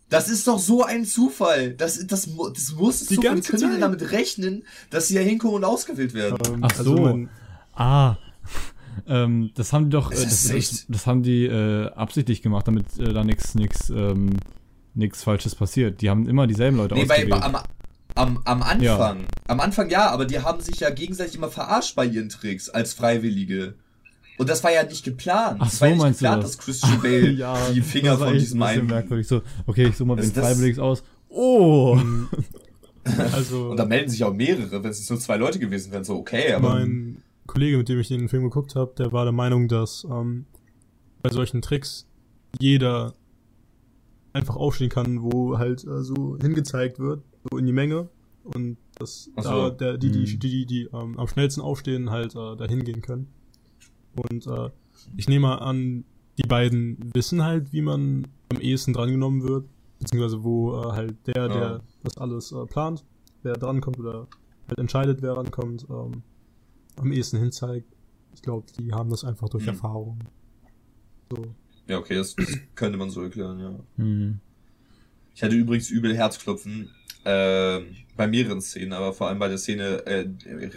A: Das ist doch so ein Zufall. Das, das, das muss
B: die
A: so,
B: ganze
A: können Zeit. damit rechnen, dass sie ja hinkommen und ausgewählt werden.
C: Ähm, Ach also so. Also ah, ähm, das haben die doch, äh, das, das, das, haben die äh, absichtlich gemacht, damit äh, da nichts nix, ähm, nix Falsches passiert. Die haben immer dieselben Leute
A: nee, ausgewählt. Bei, am, am, am Anfang, ja. am Anfang ja, aber die haben sich ja gegenseitig immer verarscht bei ihren Tricks als Freiwillige. Und das war ja nicht geplant.
C: Ach
A: das so, war ja
C: nicht
A: geplant,
C: du
A: dass Christian Bale ja, die Finger von diesem
C: ein merkwürdig. So, okay, ich suche mal den Freiwilliges aus. Oh!
B: Also,
A: Und da melden sich auch mehrere, wenn es nur zwei Leute gewesen wären, so okay, aber.
B: mein Kollege, mit dem ich den Film geguckt habe, der war der Meinung, dass ähm, bei solchen Tricks jeder einfach aufstehen kann, wo halt äh, so hingezeigt wird, so in die Menge. Und dass
A: so.
B: da der, die, die,
C: Mhm.
B: die, die, die ähm, am schnellsten aufstehen, halt äh, da hingehen können. Und äh, ich nehme an, die beiden wissen halt, wie man am ehesten drangenommen wird, beziehungsweise wo äh, halt der,
A: Ja.
B: der das alles äh, plant, wer drankommt oder halt entscheidet, wer rankommt, ähm, am ehesten hinzeigt. Ich glaube, die haben das einfach durch
A: Mhm.
B: Erfahrung. So.
A: Ja, okay, das, das könnte man so erklären, ja.
C: Mhm.
A: Ich hatte übrigens übel Herzklopfen äh, bei mehreren Szenen, aber vor allem bei der Szene äh,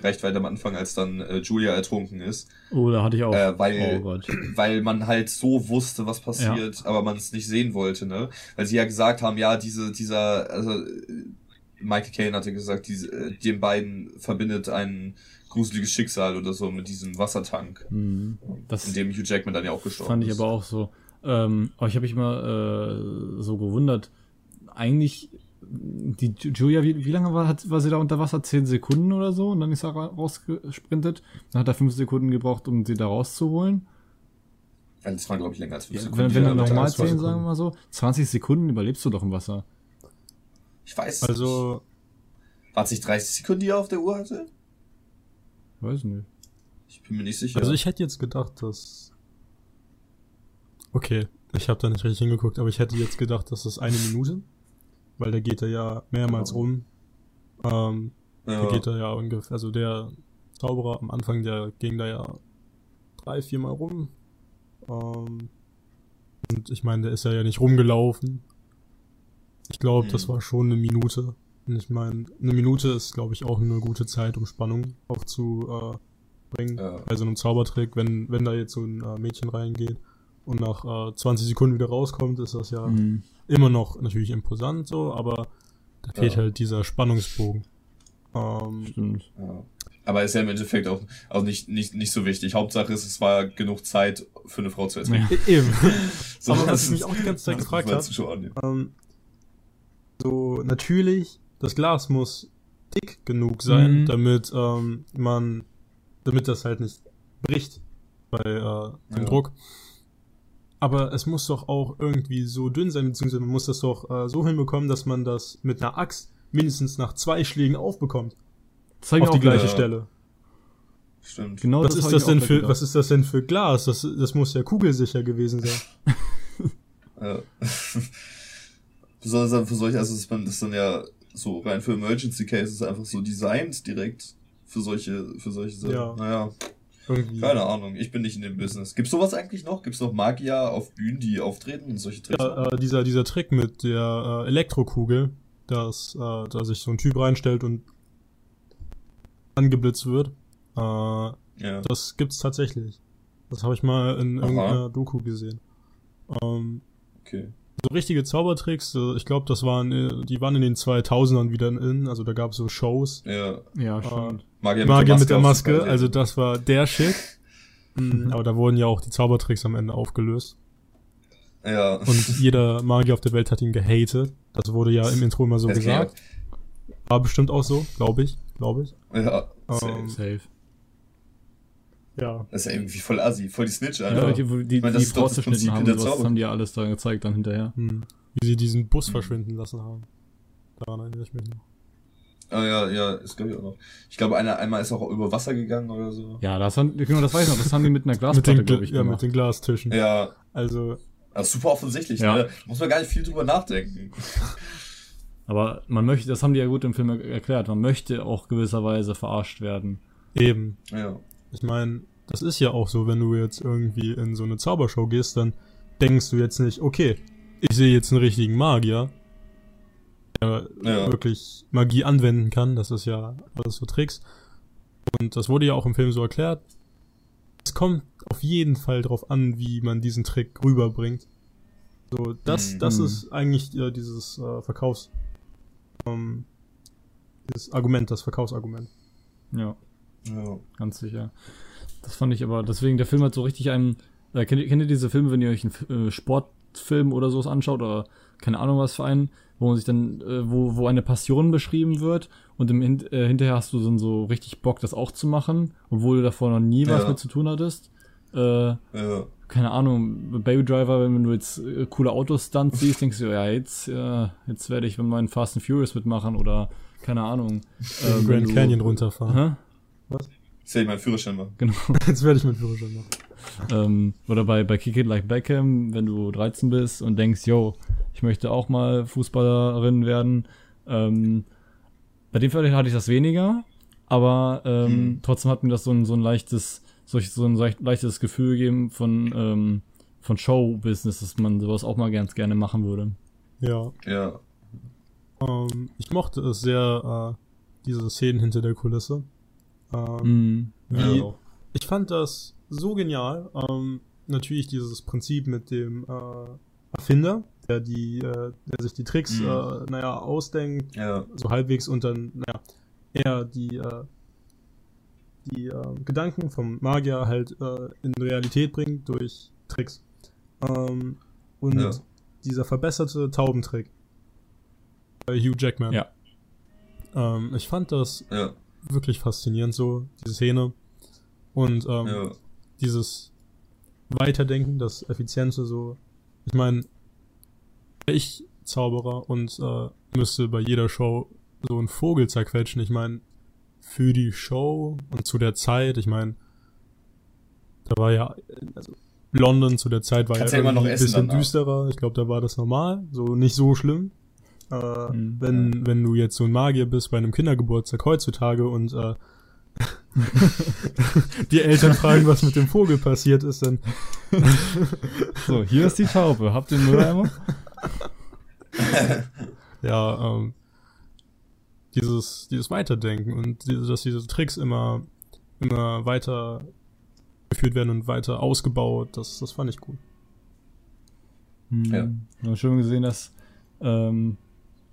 A: recht weit am Anfang, als dann äh, Julia ertrunken ist,
C: Oh, da hatte ich auch.
A: Äh, weil-
C: oh Gott.
A: weil man halt so wusste, was passiert, aber man es nicht sehen wollte, ne? Weil sie ja gesagt haben, ja, diese, dieser, also Michael Caine hatte gesagt, diese, äh, den beiden verbindet ein gruseliges Schicksal oder so mit diesem Wassertank,
C: Mhm. Das
A: in dem Hugh Jackman dann ja auch gestorben
C: fand ich
A: ist.
C: aber auch so. Ähm, aber ich habe mich mal äh, so gewundert. Eigentlich, die Ju- Julia, wie, wie lange war, hat, war sie da unter Wasser? Zehn Sekunden oder so? Und dann ist er ra- rausgesprintet. Dann hat er fünf Sekunden gebraucht, um sie da rauszuholen.
A: Also das waren, glaube ich, länger als fünf
C: Ja,
A: Sekunden.
C: wenn wenn du
B: zwei
C: zehn,
B: Sekunden.
C: sagen wir mal so, 20 Sekunden überlebst du doch im Wasser.
A: Ich weiß
B: Also,
A: nicht. War es nicht 30 Sekunden, die er auf der Uhr hatte?
C: Weiß nicht.
A: Ich bin mir nicht sicher.
B: also ich hätte jetzt gedacht, dass. Okay, ich habe da nicht richtig hingeguckt, aber ich hätte jetzt gedacht, dass das eine Minute, weil da geht er ja mehrmals
A: Genau.
B: rum. Ähm,
A: ja.
B: Da geht er ja ungefähr, also der Zauberer am Anfang, der ging da ja drei, viermal rum. Ähm, und ich meine, der ist ja, ja nicht rumgelaufen. Ich glaube, das
A: Mhm.
B: war schon eine Minute. Und ich meine, eine Minute ist, glaube ich, auch eine gute Zeit, um Spannung aufzubringen.
A: Ja.
B: Bei so einem Zaubertrick, wenn, wenn da jetzt so ein äh, Mädchen reingeht und nach äh, 20 Sekunden wieder rauskommt, ist das ja
C: Mhm.
B: immer noch natürlich imposant so, aber da fehlt
A: Ja.
B: halt dieser Spannungsbogen. Ähm,
C: Stimmt.
A: Ja. Aber ist ja im Endeffekt auch, auch nicht, nicht, nicht so wichtig. Hauptsache ist, es war genug Zeit für eine Frau zu ertrinken.
C: Ja.
B: Eben.
A: So,
B: Aber was
A: das
B: ich mich auch die ganze Zeit gefragt habe, ähm, so natürlich, das Glas muss dick genug sein,
C: Mhm.
B: damit ähm, man, damit das halt nicht bricht bei äh, dem
A: Ja.
B: Druck. Aber es muss doch auch irgendwie so dünn sein, beziehungsweise man muss das doch äh, so hinbekommen, dass man das mit einer Axt mindestens nach zwei Schlägen aufbekommt.
C: Das ich
B: auf die gleiche
A: gedacht.
B: Stelle.
A: Stimmt.
C: Genau
B: Was ist das
C: ich auch
B: denn für,
C: gedacht.
B: was ist das denn für Glas? Das, das muss ja kugelsicher gewesen sein.
A: Ja. Besonders dann für solche, also ist man das dann ja so rein für Emergency Cases einfach so designt direkt für solche, für solche Sachen.
B: Ja.
A: Naja,
B: Irgendwie.
A: keine Ahnung, ich bin nicht in dem Business. Gibt's sowas eigentlich noch? Gibt's noch Magier auf Bühnen, die auftreten und solche Tricks?
B: Ja, äh, dieser, dieser Trick mit der äh, Elektrokugel, dass äh, da sich so ein Typ reinstellt und angeblitzt wird. Äh,
A: Ja.
B: das gibt's tatsächlich. Das habe ich mal in
A: Aha.
B: irgendeiner Doku gesehen. Ähm,
A: Okay.
B: so richtige Zaubertricks, äh, ich glaube, das waren, äh, die waren in den 2000ern wieder in, also da gab's so Shows.
A: Ja.
C: Ja, stimmt.
A: Magier
B: Magier mit der Maske, also
A: ja.
B: das war der Shit. Mhm, Aber da wurden ja auch die Zaubertricks am Ende aufgelöst.
A: Ja.
B: Und jeder Magier auf der Welt hat ihn gehatet. Das wurde ja im Intro immer so
A: Das
B: gesagt. War bestimmt auch so, glaube ich. Glaube ich.
A: Ja.
B: Ähm,
A: safe.
C: Safe.
B: Ja.
A: Das ist ja irgendwie voll assi, voll die Snitch,
C: Ja,
A: Alter.
C: die, wo die,
A: Ich meine,
C: die
A: das ist doch
C: Frau
A: das Prinzip
C: haben,
A: der
C: sowas
A: Zauber.
C: haben die ja alles da gezeigt dann hinterher.
B: Hm. Wie sie diesen Bus verschwinden lassen haben. Daran erinnere ich mich noch.
A: Ah, ja, ja, ist glaube ich auch noch. Ich glaube, einer einmal ist auch über Wasser gegangen oder so.
C: Ja, das haben, genau, das weiß ich noch, das haben die mit einer
B: Mit
C: Glasplatte,
B: den,
C: glaube
B: Gla-
C: ich,
B: ja, mit
C: gemacht.
B: den Glastischen.
A: Ja,
B: Also,
A: das ist super offensichtlich,
C: Ja.
A: ne? Muss man gar nicht viel drüber nachdenken.
C: Aber man möchte, das haben die ja gut im Film er- erklärt, man möchte auch gewisserweise verarscht werden.
B: eben.
A: Ja.
B: Ich meine, das ist ja auch so, wenn du jetzt irgendwie in so eine Zaubershow gehst, dann denkst du jetzt nicht, okay, ich sehe jetzt einen richtigen Magier,
A: Ja.
B: wirklich Magie anwenden kann. Das ist ja alles so Tricks. Und das wurde ja auch im Film so erklärt. Es kommt auf jeden Fall drauf an, wie man diesen Trick rüberbringt. So, das,
A: Mhm.
B: das
C: Mhm.
B: ist eigentlich äh, dieses äh, Verkaufs, ähm, dieses Argument, das Verkaufsargument.
C: Ja,
A: ja.
C: ganz sicher. Das fand ich aber, deswegen, der Film hat so richtig einen, äh, kennt, ihr, kennt ihr diese Filme, wenn ihr euch einen äh, Sportfilm oder sowas anschaut oder keine Ahnung was für einen, wo man sich dann, äh, wo, wo eine Passion beschrieben wird und im Hin äh, hinterher hast du dann so richtig Bock, das auch zu machen, obwohl du davor noch nie was
A: Ja.
C: mit zu tun hattest. Äh,
A: Ja.
C: keine Ahnung, Baby Driver, wenn du jetzt äh, coole Autostunts siehst, denkst du, ja, jetzt, ja, jetzt werde ich mit meinen Fast and Furious mitmachen oder keine Ahnung. Ähm, wenn
B: Grand
C: du-
B: Canyon runterfahren.
C: Hä?
A: Jetzt hätte ich meinen Führerschein machen.
C: Genau.
B: Jetzt werde ich mit Führerschein machen.
C: Ähm, oder bei, bei Kick It Like Beckham, wenn du 13 bist und denkst, yo, ich möchte auch mal Fußballerin werden. Ähm, bei dem Fall hatte ich das weniger, aber ähm,
A: Hm.
C: trotzdem hat mir das so ein, so ein leichtes, so, so ein leicht- leichtes Gefühl gegeben von, ähm, von Show-Business, dass man sowas auch mal ganz gerne machen würde.
B: Ja.
A: Ja.
B: Ähm, ich mochte es sehr, äh, diese Szenen hinter der Kulisse. Ähm,
C: Mhm.
B: Wie,
A: Ja.
B: Ich fand das so genial. Ähm, natürlich dieses Prinzip mit dem äh, Erfinder, der die, äh, der sich die Tricks,
A: Mhm.
B: äh, naja, ausdenkt,
A: Ja.
B: so halbwegs und dann, naja, er die, äh, die äh, Gedanken vom Magier halt äh, in Realität bringt durch Tricks. Ähm, und
A: Ja.
B: dieser verbesserte Taubentrick bei Hugh Jackman.
C: Ja.
B: Ähm, ich fand das
A: Ja.
B: wirklich faszinierend, so, diese Szene. Und ähm,
A: Ja.
B: Dieses Weiterdenken, das Effiziente, so. Ich meine, ich Zauberer und äh, müsste bei jeder Show so einen Vogel zerquetschen. Ich meine, für die Show und zu der Zeit, ich meine, da war ja, also London zu der Zeit war
A: Kannst
B: ja
A: ja immer noch
B: irgendwie ein bisschen düsterer. Ich glaube, da war das normal, so nicht so schlimm. Äh,
C: Mhm.
B: wenn, wenn du jetzt so ein Magier bist bei einem Kindergeburtstag heutzutage und äh, die Eltern fragen, was mit dem Vogel passiert ist, dann
C: So, hier ist die Taube. Habt ihr Mülleimer?
B: ja, ähm, dieses, dieses Weiterdenken und diese, dass diese Tricks immer, immer weiter geführt werden und weiter ausgebaut, das, das fand ich gut.
A: Ja.
C: Hm. Ich habe schon gesehen, dass ähm,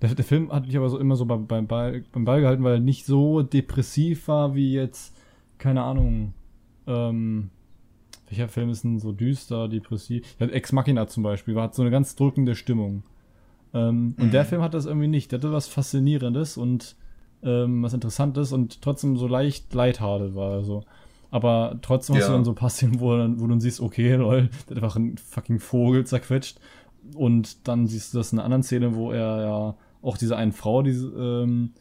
C: der, der Film hat mich aber so immer so beim, beim, Ball, beim Ball gehalten, weil er nicht so depressiv war wie jetzt, keine Ahnung, ähm, welcher Film ist denn so düster, depressiv? Ja, Ex Machina zum Beispiel, war hat so eine ganz drückende Stimmung. Ähm, Und
A: Mhm.
C: der Film hat das irgendwie nicht. Der hatte was Faszinierendes und ähm, was Interessantes und trotzdem so leicht lighthearted war. Also. Aber trotzdem hast
A: Ja.
C: du dann so Passieren, wo, dann- wo du dann siehst, okay, lol, der hat einfach einen fucking Vogel zerquetscht. Und dann siehst du das in einer anderen Szene, wo er ja auch diese einen Frau, diese, ähm,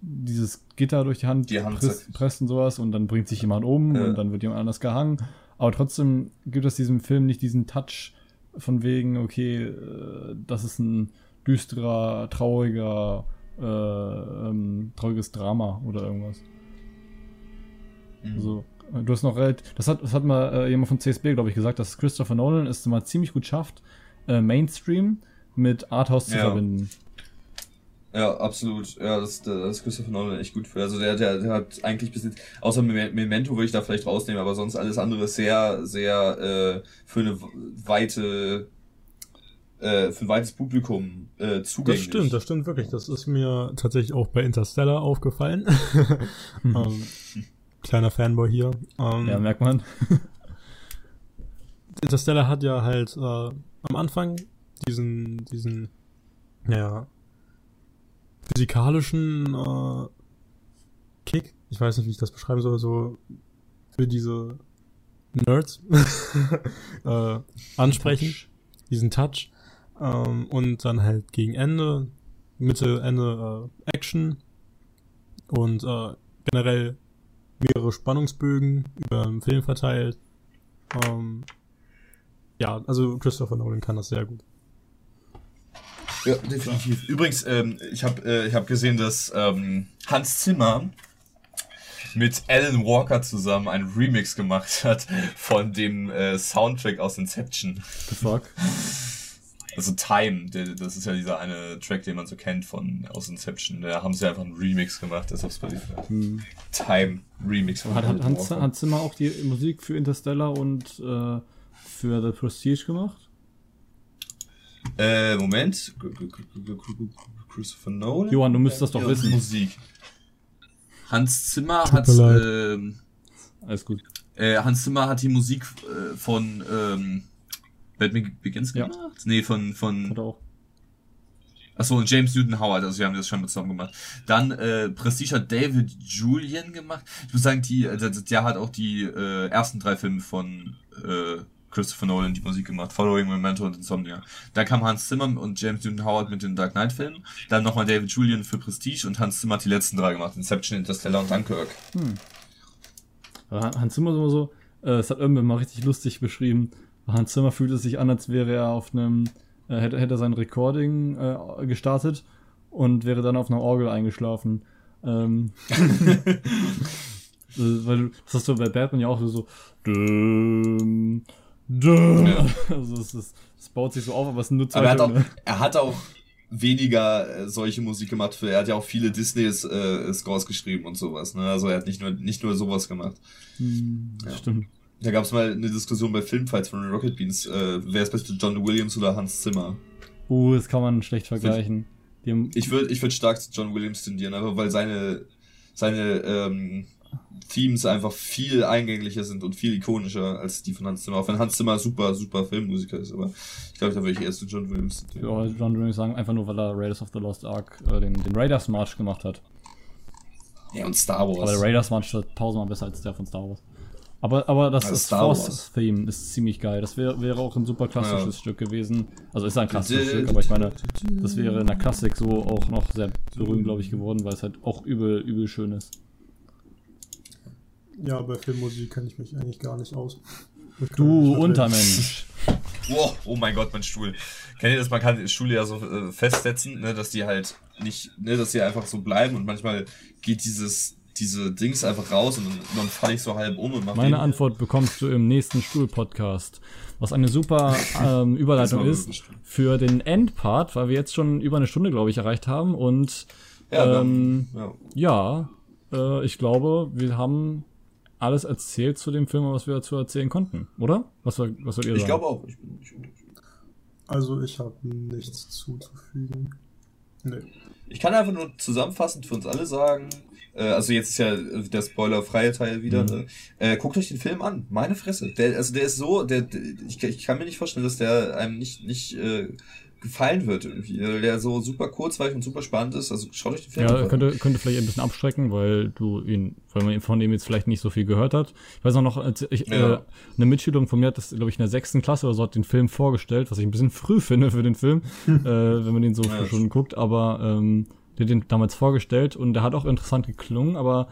C: dieses Gitter durch die Hand,
A: Die Hand
C: presst, presst und sowas und dann bringt sich jemand um
A: Ja.
C: und dann wird jemand anders gehangen. Aber trotzdem gibt es diesem Film nicht diesen Touch von wegen, okay, äh, das ist ein düsterer, trauriger, äh, ähm, trauriges Drama oder irgendwas.
A: Mhm.
C: Also, du hast noch relativ, das hat, das hat mal äh, jemand von CSB, glaube ich, gesagt, dass Christopher Nolan es mal ziemlich gut schafft, äh, Mainstream mit Arthouse zu
A: Ja.
C: verbinden.
A: Ja, absolut. Ja, das, das ist Christopher Nolan echt gut für. Also der, der, der hat eigentlich bis jetzt, außer Mem- Memento würde ich da vielleicht rausnehmen, aber sonst alles andere sehr, sehr äh, für eine weite, äh, für ein weites Publikum äh,
B: Das
A: zugänglich.
B: stimmt, das stimmt wirklich. Das ist mir tatsächlich auch bei Interstellar aufgefallen. ähm, kleiner Fanboy hier. Ähm,
C: Ja, merkt man.
B: Interstellar hat ja halt äh, am Anfang diesen, diesen, ja, physikalischen äh, Kick, ich weiß nicht, wie ich das beschreiben soll, so für diese Nerds äh, ansprechen, diesen Touch. Ähm, und dann halt gegen Ende, Mitte, Ende äh, Action und äh, generell mehrere Spannungsbögen über den Film verteilt. Ähm, ja, also Christopher Nolan kann das sehr gut.
A: Ja, definitiv. Übrigens, ähm, ich habe äh, ich hab gesehen, dass ähm, Hans Zimmer mit Alan Walker zusammen einen Remix gemacht hat von dem äh, Soundtrack aus Inception.
C: The fuck?
A: Also Time, der, das ist ja dieser eine Track, den man so kennt von aus Inception. Da haben sie einfach einen Remix gemacht, das auf Spotify.
C: Hm.
A: Time Remix von
C: Hat, hat Hans. Hans Zimmer auch die Musik für Interstellar und äh, für The Prestige gemacht?
A: Äh, Moment. Christopher Nolan?
C: Johann, du müsstest das doch
A: Ja,
C: wissen.
A: Musik. Hans Zimmer
B: Tut
A: hat ähm,
C: Alles gut.
A: Äh, Hans Zimmer hat die Musik äh, von ähm, Batman Begins
C: Ja.
A: gemacht? Nee, von, von
C: Hat er auch.
A: Achso, und James Newton Howard, also wir haben das schon zusammen gemacht. Dann äh, Prestige hat David Julian gemacht. Ich muss sagen, die, äh, der, der hat auch die äh, ersten drei Filme von äh, Christopher Nolan die Musik gemacht. Following Memento und Insomnia. Da kam Hans Zimmer und James Newton Howard mit den Dark Knight Filmen. Dann nochmal David Julian für Prestige und Hans Zimmer hat die letzten drei gemacht. Inception, Interstellar und Dunkirk.
C: Han- Hans Zimmer ist immer so, äh, es hat irgendwann mal richtig lustig beschrieben. Hans Zimmer fühlt es sich an, als wäre er auf einem, äh, hätte, hätte er sein Recording äh, gestartet und wäre dann auf einer Orgel eingeschlafen. Ähm, äh, weil das hast du bei Batman ja auch so, düm.
A: Ja.
C: Also es, ist, es baut sich so auf, aber es zwei
A: Aber er hat auch,
C: Töne.
A: er hat auch weniger äh, solche Musik gemacht für, er hat ja auch viele Disneys äh, Scores geschrieben und sowas, ne? Also er hat nicht nur, nicht nur sowas gemacht.
C: Hm,
A: Ja.
C: Stimmt.
A: Da gab es mal eine Diskussion bei Filmfights von den Rocket Beans, äh, wer ist beste John Williams oder Hans Zimmer?
C: Uh, das kann man schlecht vergleichen.
A: Ich würde ich würd stark zu John Williams tendieren, aber weil seine, seine ähm, Themes einfach viel eingänglicher sind und viel ikonischer als die von Hans Zimmer. Auch wenn Hans Zimmer super, super Filmmusiker ist, aber ich glaube, da würde ich eher zu John Williams
C: ja, John würde ich sagen, einfach nur, weil er Raiders of the Lost Ark äh, den, den Raiders March gemacht hat.
A: Ja, und Star
C: Aber der
A: Wars.
C: Raiders March ist tausendmal besser als der von Star Wars. Aber, aber das,
A: Also
C: das
A: Star Wars.
C: Force-Theme ist ziemlich geil. Das wäre wäre auch ein super klassisches
A: Ja.
C: Stück gewesen. Also ist ein klassisches Stück, aber ich meine, das wäre in der Klassik so auch noch sehr berühmt, glaube ich, geworden, weil es halt auch übel, übel schön ist.
B: Ja, bei Filmmusik kenne ich mich eigentlich gar nicht aus.
C: Du. Untermensch.
A: Wow, oh mein Gott, mein Stuhl. Kennt ihr das? Man kann Stühle ja so äh, festsetzen, ne, dass die halt nicht, ne, dass die einfach so bleiben und manchmal geht dieses, diese Dings einfach raus und dann, dann falle ich so halb um und mache
C: Meine Antwort bekommst du im nächsten Stuhl-Podcast. Was eine super ähm, Überleitung ist
A: Stuhl.
C: für den Endpart, weil wir jetzt schon über eine Stunde, glaube ich, erreicht haben. Und
A: Ja, wir
C: ähm,
A: ja.
C: ja, äh, ich glaube, wir haben alles erzählt zu dem Film, was wir dazu erzählen konnten, oder? Was, soll- was wollt ihr
A: Ich
C: sagen?
A: glaube auch. Ich bin, ich,
B: Also ich habe nichts zuzufügen. Nee.
A: ich kann einfach nur zusammenfassend für uns alle sagen, äh, also jetzt ist ja der spoilerfreie Teil wieder,
C: Mhm.
A: ne? äh, guckt euch den Film an. Meine Fresse. Der, also der ist so, der, der ich, ich kann mir nicht vorstellen, dass der einem nicht, nicht äh, gefallen wird irgendwie. Weil Der so super kurzweilig und super spannend ist. Also schaut euch den Film
C: Ja,
A: an.
C: könnte, könnte vielleicht ein bisschen abschrecken, weil du ihn, weil man von dem jetzt vielleicht nicht so viel gehört hat. Ich weiß auch noch, als ich,
A: Ja.
C: äh, eine Mitschülerin von mir hat das, glaube ich, in der sechsten Klasse oder so hat den Film vorgestellt, was ich ein bisschen früh finde für den Film, äh, wenn man den so
A: Ja,
C: schon guckt, aber ähm, der hat den damals vorgestellt und der hat auch interessant geklungen, aber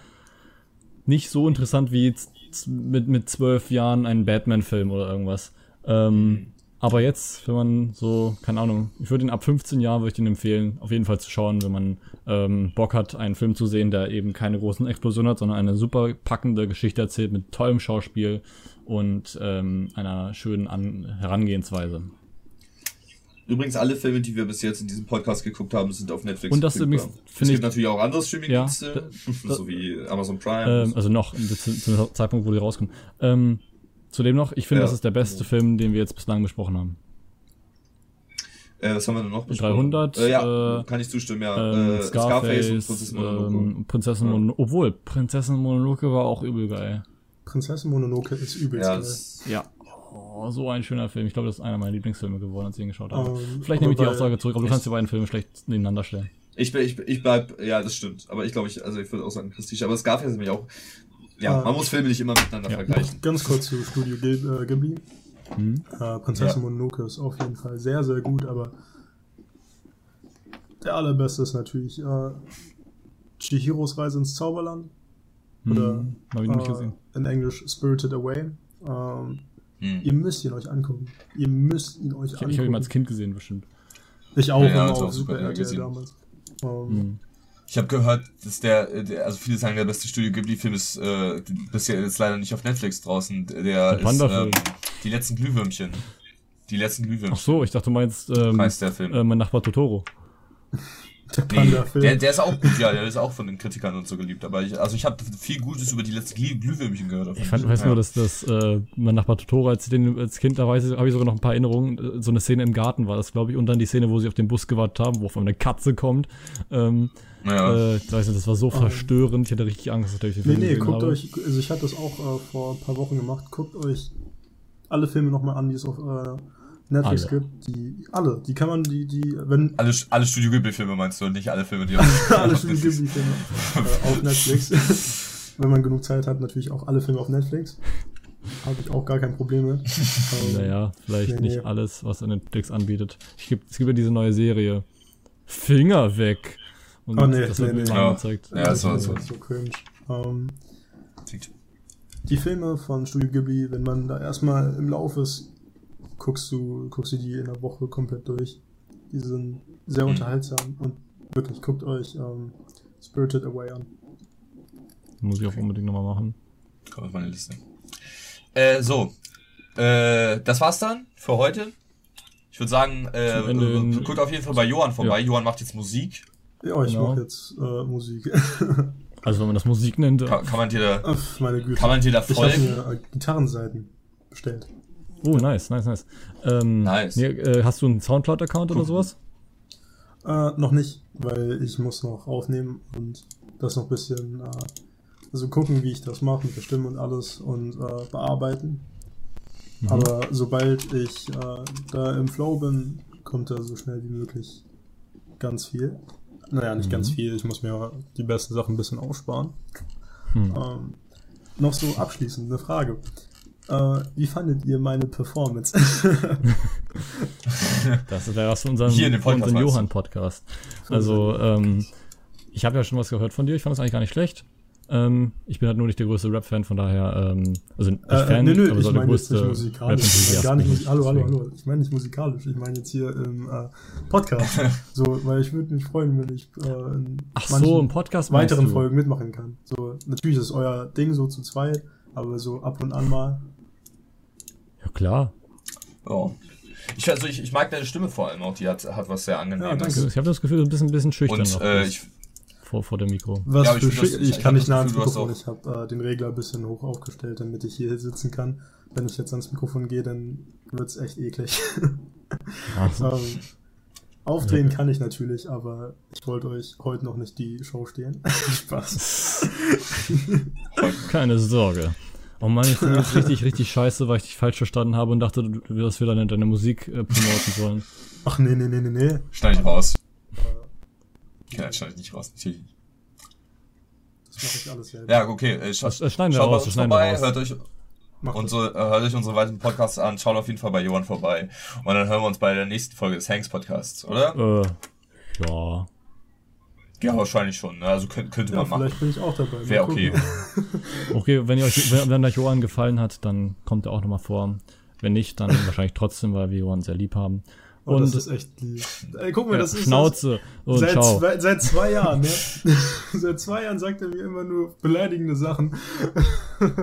C: nicht so interessant wie jetzt mit, mit zwölf Jahren ein Batman-Film oder irgendwas. Ähm, aber jetzt, wenn man so, keine Ahnung, ich würde ihn ab 15 Jahren würde ich den empfehlen, auf jeden Fall zu schauen, wenn man ähm, Bock hat, einen Film zu sehen, der eben keine großen Explosionen hat, sondern eine super packende Geschichte erzählt mit tollem Schauspiel und ähm, einer schönen An Herangehensweise.
A: Übrigens, alle Filme, die wir bis jetzt in diesem Podcast geguckt haben, sind auf Netflix.
C: Und das
A: verfügbar.
C: übrigens,
A: Es
C: finde
A: gibt
C: ich-
A: natürlich auch andere Streaming-Dienste,
C: da-
A: so wie Amazon Prime.
C: Ähm, also noch zu, zu dem Zeitpunkt, wo die rauskommen. Ähm, zudem noch, ich finde,
A: Ja.
C: das ist der beste Film, den wir jetzt bislang besprochen haben.
A: äh, was haben wir denn noch
C: 300,
A: Äh, ja,
C: äh,
A: kann ich zustimmen, ja.
C: Ähm,
A: äh,
C: Scarface,
A: und Prinzessin Mononoke.
C: ähm, Prinzessin
A: Ja.
C: Mononoke. Obwohl, Prinzessin Mononoke war auch übel geil.
B: Prinzessin Mononoke ist übelst
A: ja,
B: geil.
C: Ja. Oh, so ein schöner Film. Ich glaube, das ist einer meiner Lieblingsfilme geworden, als ich ihn geschaut habe.
B: Ähm,
C: Vielleicht nehme ich die Aussage zurück, aber du kannst die beiden Filme schlecht nebeneinander stellen.
A: ich, ich, ich bleib, ja, das stimmt. Aber ich glaube, ich, also ich würde auch sagen Prestige. Aber Scarface ist nämlich auch, ja,
B: Ah.
A: man muss Filme nicht immer miteinander
C: Ja.
A: vergleichen.
B: Ganz kurz zu Studio Ghib äh, Ghibli.
C: Hm?
B: Äh, Prinzessin
A: Ja.
B: Mononoke ist auf jeden Fall sehr, sehr gut, aber der allerbeste ist natürlich äh, Chihiros Reise ins Zauberland. Oder
C: Hm, Hab ich noch nicht
B: äh,
C: gesehen.
B: in Englisch Spirited Away. Ähm,
A: Hm.
B: ihr müsst ihn euch angucken. Ihr müsst ihn euch
C: Ich, ich
B: angucken.
C: habe ihn als Kind gesehen, bestimmt.
B: Ich auch,
A: Ja, ja, war
B: auf Super RTL
A: gesehen.
B: damals. Ähm,
C: Hm.
A: Ich habe gehört, dass der, äh, der, also viele sagen, der beste Studio Ghibli-Film ist äh, bisher jetzt leider nicht auf Netflix draußen. Der,
C: Der
A: ist ähm, die letzten Glühwürmchen. Die letzten
C: Ach
A: Glühwürmchen
C: so, ich dachte, du meinst ähm,
A: der Film.
C: äh, mein Nachbar Totoro.
B: Der
A: Nee,
B: Panda-Film.
A: der, der ist auch gut, ja, der ist auch von den Kritikern und so geliebt. Aber ich, also ich habe viel Gutes über die letzten Glüh Glühwürmchen gehört. auf
C: Ich fand, weiß
A: Ja.
C: nur, dass das, äh, mein Nachbar Totoro, als ich den als Kind da weiß, habe ich sogar noch ein paar Erinnerungen. äh, So eine Szene im Garten war das, glaube ich, und dann die Szene, wo sie auf den Bus gewartet haben, wo auf einmal eine Katze kommt. Ähm,
A: Ja.
C: äh, ich weiß nicht, das war so verstörend, ich hatte richtig Angst, dass ich den
B: Nee,
C: Film
B: nee,
C: gesehen
B: guckt
C: habe.
B: euch, also ich hatte das auch äh, vor ein paar Wochen gemacht, guckt euch alle Filme nochmal an, die es auf äh, Netflix
C: Alle.
B: gibt. Die, alle, die kann man, die, die, wenn
A: alle, alle Studio Ghibli-Filme meinst du und nicht alle Filme, die auf
B: alle Studio
A: Netflix-
B: Ghibli-Filme äh, auf Netflix. wenn man genug Zeit hat, natürlich auch alle Filme auf Netflix. Habe ich auch gar kein Problem mit. Ähm,
C: Naja, vielleicht
B: Nee,
C: nicht
B: nee.
C: alles, was Netflix anbietet. Ich gibt, es gibt ja diese neue Serie. Finger weg. Und
B: Oh, nee,
C: das wird
B: nee,
C: mir
B: nee.
C: mal
A: Ja.
C: angezeigt.
A: Ja,
B: das
A: so-
B: ist
A: so-
B: so cringe. Ähm, die Filme von Studio Ghibli, wenn man da erstmal im Lauf ist, guckst du, guckst du die in der Woche komplett durch. Die sind sehr
A: Mhm.
B: unterhaltsam und wirklich, guckt euch ähm, Spirited Away an.
C: Muss ich auch unbedingt nochmal machen.
A: Kommt auf meine Liste. Äh, so. Äh, das war's dann für heute. Ich würde sagen, äh, äh, guckt auf jeden Fall bei Johann vorbei. Johann macht jetzt Musik.
B: Ja, ich
C: Genau.
B: mache jetzt äh, Musik.
C: Also wenn man das Musik nennt.
A: Kann, kann man dir da,
B: Ach, meine Güte.
A: kann man dir da
B: ich habe
A: folgen?
B: mir äh, Gitarrenseiten bestellt.
C: Oh, nice, nice, nice. Ähm,
A: Nice.
C: Nee, äh, hast du einen Soundcloud-Account oder sowas?
B: Äh, noch nicht, weil ich muss noch aufnehmen und das noch ein bisschen, äh, also gucken, wie ich das mache mit der Stimme und alles und äh, bearbeiten.
C: Mhm.
B: Aber sobald ich äh, da im Flow bin, kommt da so schnell wie möglich ganz viel. Naja, nicht ganz
C: Mhm.
B: viel, ich muss mir die besten Sachen ein bisschen aufsparen.
C: Hm.
B: Ähm, noch so abschließend eine Frage. Äh, wie fandet ihr meine Performance?
C: Das wäre was für unseren,
A: Hier Podcast
C: unseren? Johann-Podcast. Also, ähm, ich habe ja schon was gehört von dir, ich fand das eigentlich gar nicht schlecht. Ähm, ich bin halt nur nicht der größte Rap-Fan, von daher, ähm, also nicht
B: Äh,
C: Fan,
B: nö, nö,
C: aber so
B: ich
C: der
B: meine jetzt
C: größte
B: nicht musikalisch. Ich gar nicht
C: ich,
B: hallo, hallo, hallo. Ich meine nicht musikalisch. Ich meine jetzt hier im äh, Podcast. so, weil ich würde mich freuen, wenn ich äh, in
C: Ach so, im Podcast
B: weiteren? Folgen mitmachen kann. So, natürlich ist es euer Ding so zu zweit, aber so ab und an mal.
C: Ja, klar.
A: Oh. Ich, also ich, ich mag deine Stimme vor allem auch, die hat, hat was sehr
B: Ja,
A: angenehmes.
B: danke.
C: Ich habe das Gefühl, du bist ein bisschen schüchtern
A: und
C: noch
A: äh, ich,
C: vor, vor dem Mikro.
B: Was
A: Ja, ich
B: für
A: das- ich-
B: kann nicht nah ans Mikrofon. Ich habe äh, den Regler ein bisschen hoch aufgestellt, damit ich hier sitzen kann. Wenn ich jetzt ans Mikrofon gehe, dann wird's echt eklig.
C: Also,
B: ähm, aufdrehen kann ich natürlich, aber ich wollte euch heute noch nicht die Show stehlen. Spaß.
C: keine Sorge. Oh Mann, ich bin jetzt richtig, richtig scheiße, weil ich dich falsch verstanden habe und dachte, du- dass wir deine, deine Musik äh, promoten sollen.
B: Ach nee, nee, nee, nee, nee.
A: schneide ich raus. Okay, das schneide ich nicht raus. natürlich.
B: Das mache ich alles selber.
A: Ja, okay. Äh, scha
C: Das, das schneiden wir
A: schaut bei
C: raus, das
A: uns vorbei,
C: raus.
A: hört euch, unsere, äh, hört euch unsere weiteren Podcasts an, schaut auf jeden Fall bei Johann vorbei. Und dann hören wir uns bei der nächsten Folge des Hanks Podcasts, oder?
C: Äh, ja.
A: Ja, wahrscheinlich schon. Ne? Also könnte, könnte
B: Ja,
A: man machen.
B: vielleicht bin ich auch dabei.
A: Wäre okay.
C: Okay, wenn, ihr euch, wenn, wenn euch Johann gefallen hat, dann kommt er auch nochmal vor. Wenn nicht, dann wahrscheinlich trotzdem, weil wir Johann sehr lieb haben.
B: Oh, das
C: Und
B: ist echt lieb. Ey, guck mal,
C: ja,
B: das ist
C: Schnauze und
B: das, seit,
C: ciao.
B: zwei, seit zwei Jahren, ne? seit zwei Jahren sagt er mir immer nur beleidigende Sachen.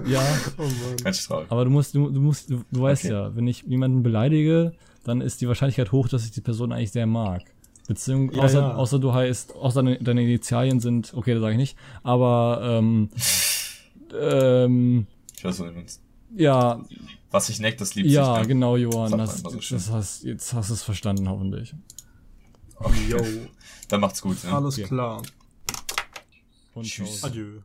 C: Ja,
B: Oh Mann.
A: Ganz traurig.
C: aber du musst, du, du musst, du, du weißt
A: Okay.
C: ja, wenn ich jemanden beleidige, dann ist die Wahrscheinlichkeit hoch, dass ich die Person eigentlich sehr mag. Beziehung,
B: Ja,
C: außer,
B: ja.
C: außer du heißt, außer deine, deine Initialien sind, okay, das sage ich nicht, aber ähm, ähm,
A: Ich weiß, was du meinst.
C: ja,
A: Was sich neckt, das liebt
C: ja,
A: sich. Ne?
C: genau, Johann, das,
A: so
C: das hast, jetzt hast du es verstanden, hoffentlich.
B: Yo,
A: Dann macht's gut. Ne?
B: alles
C: Okay.
B: klar.
C: Und
A: Tschüss.
B: Adieu.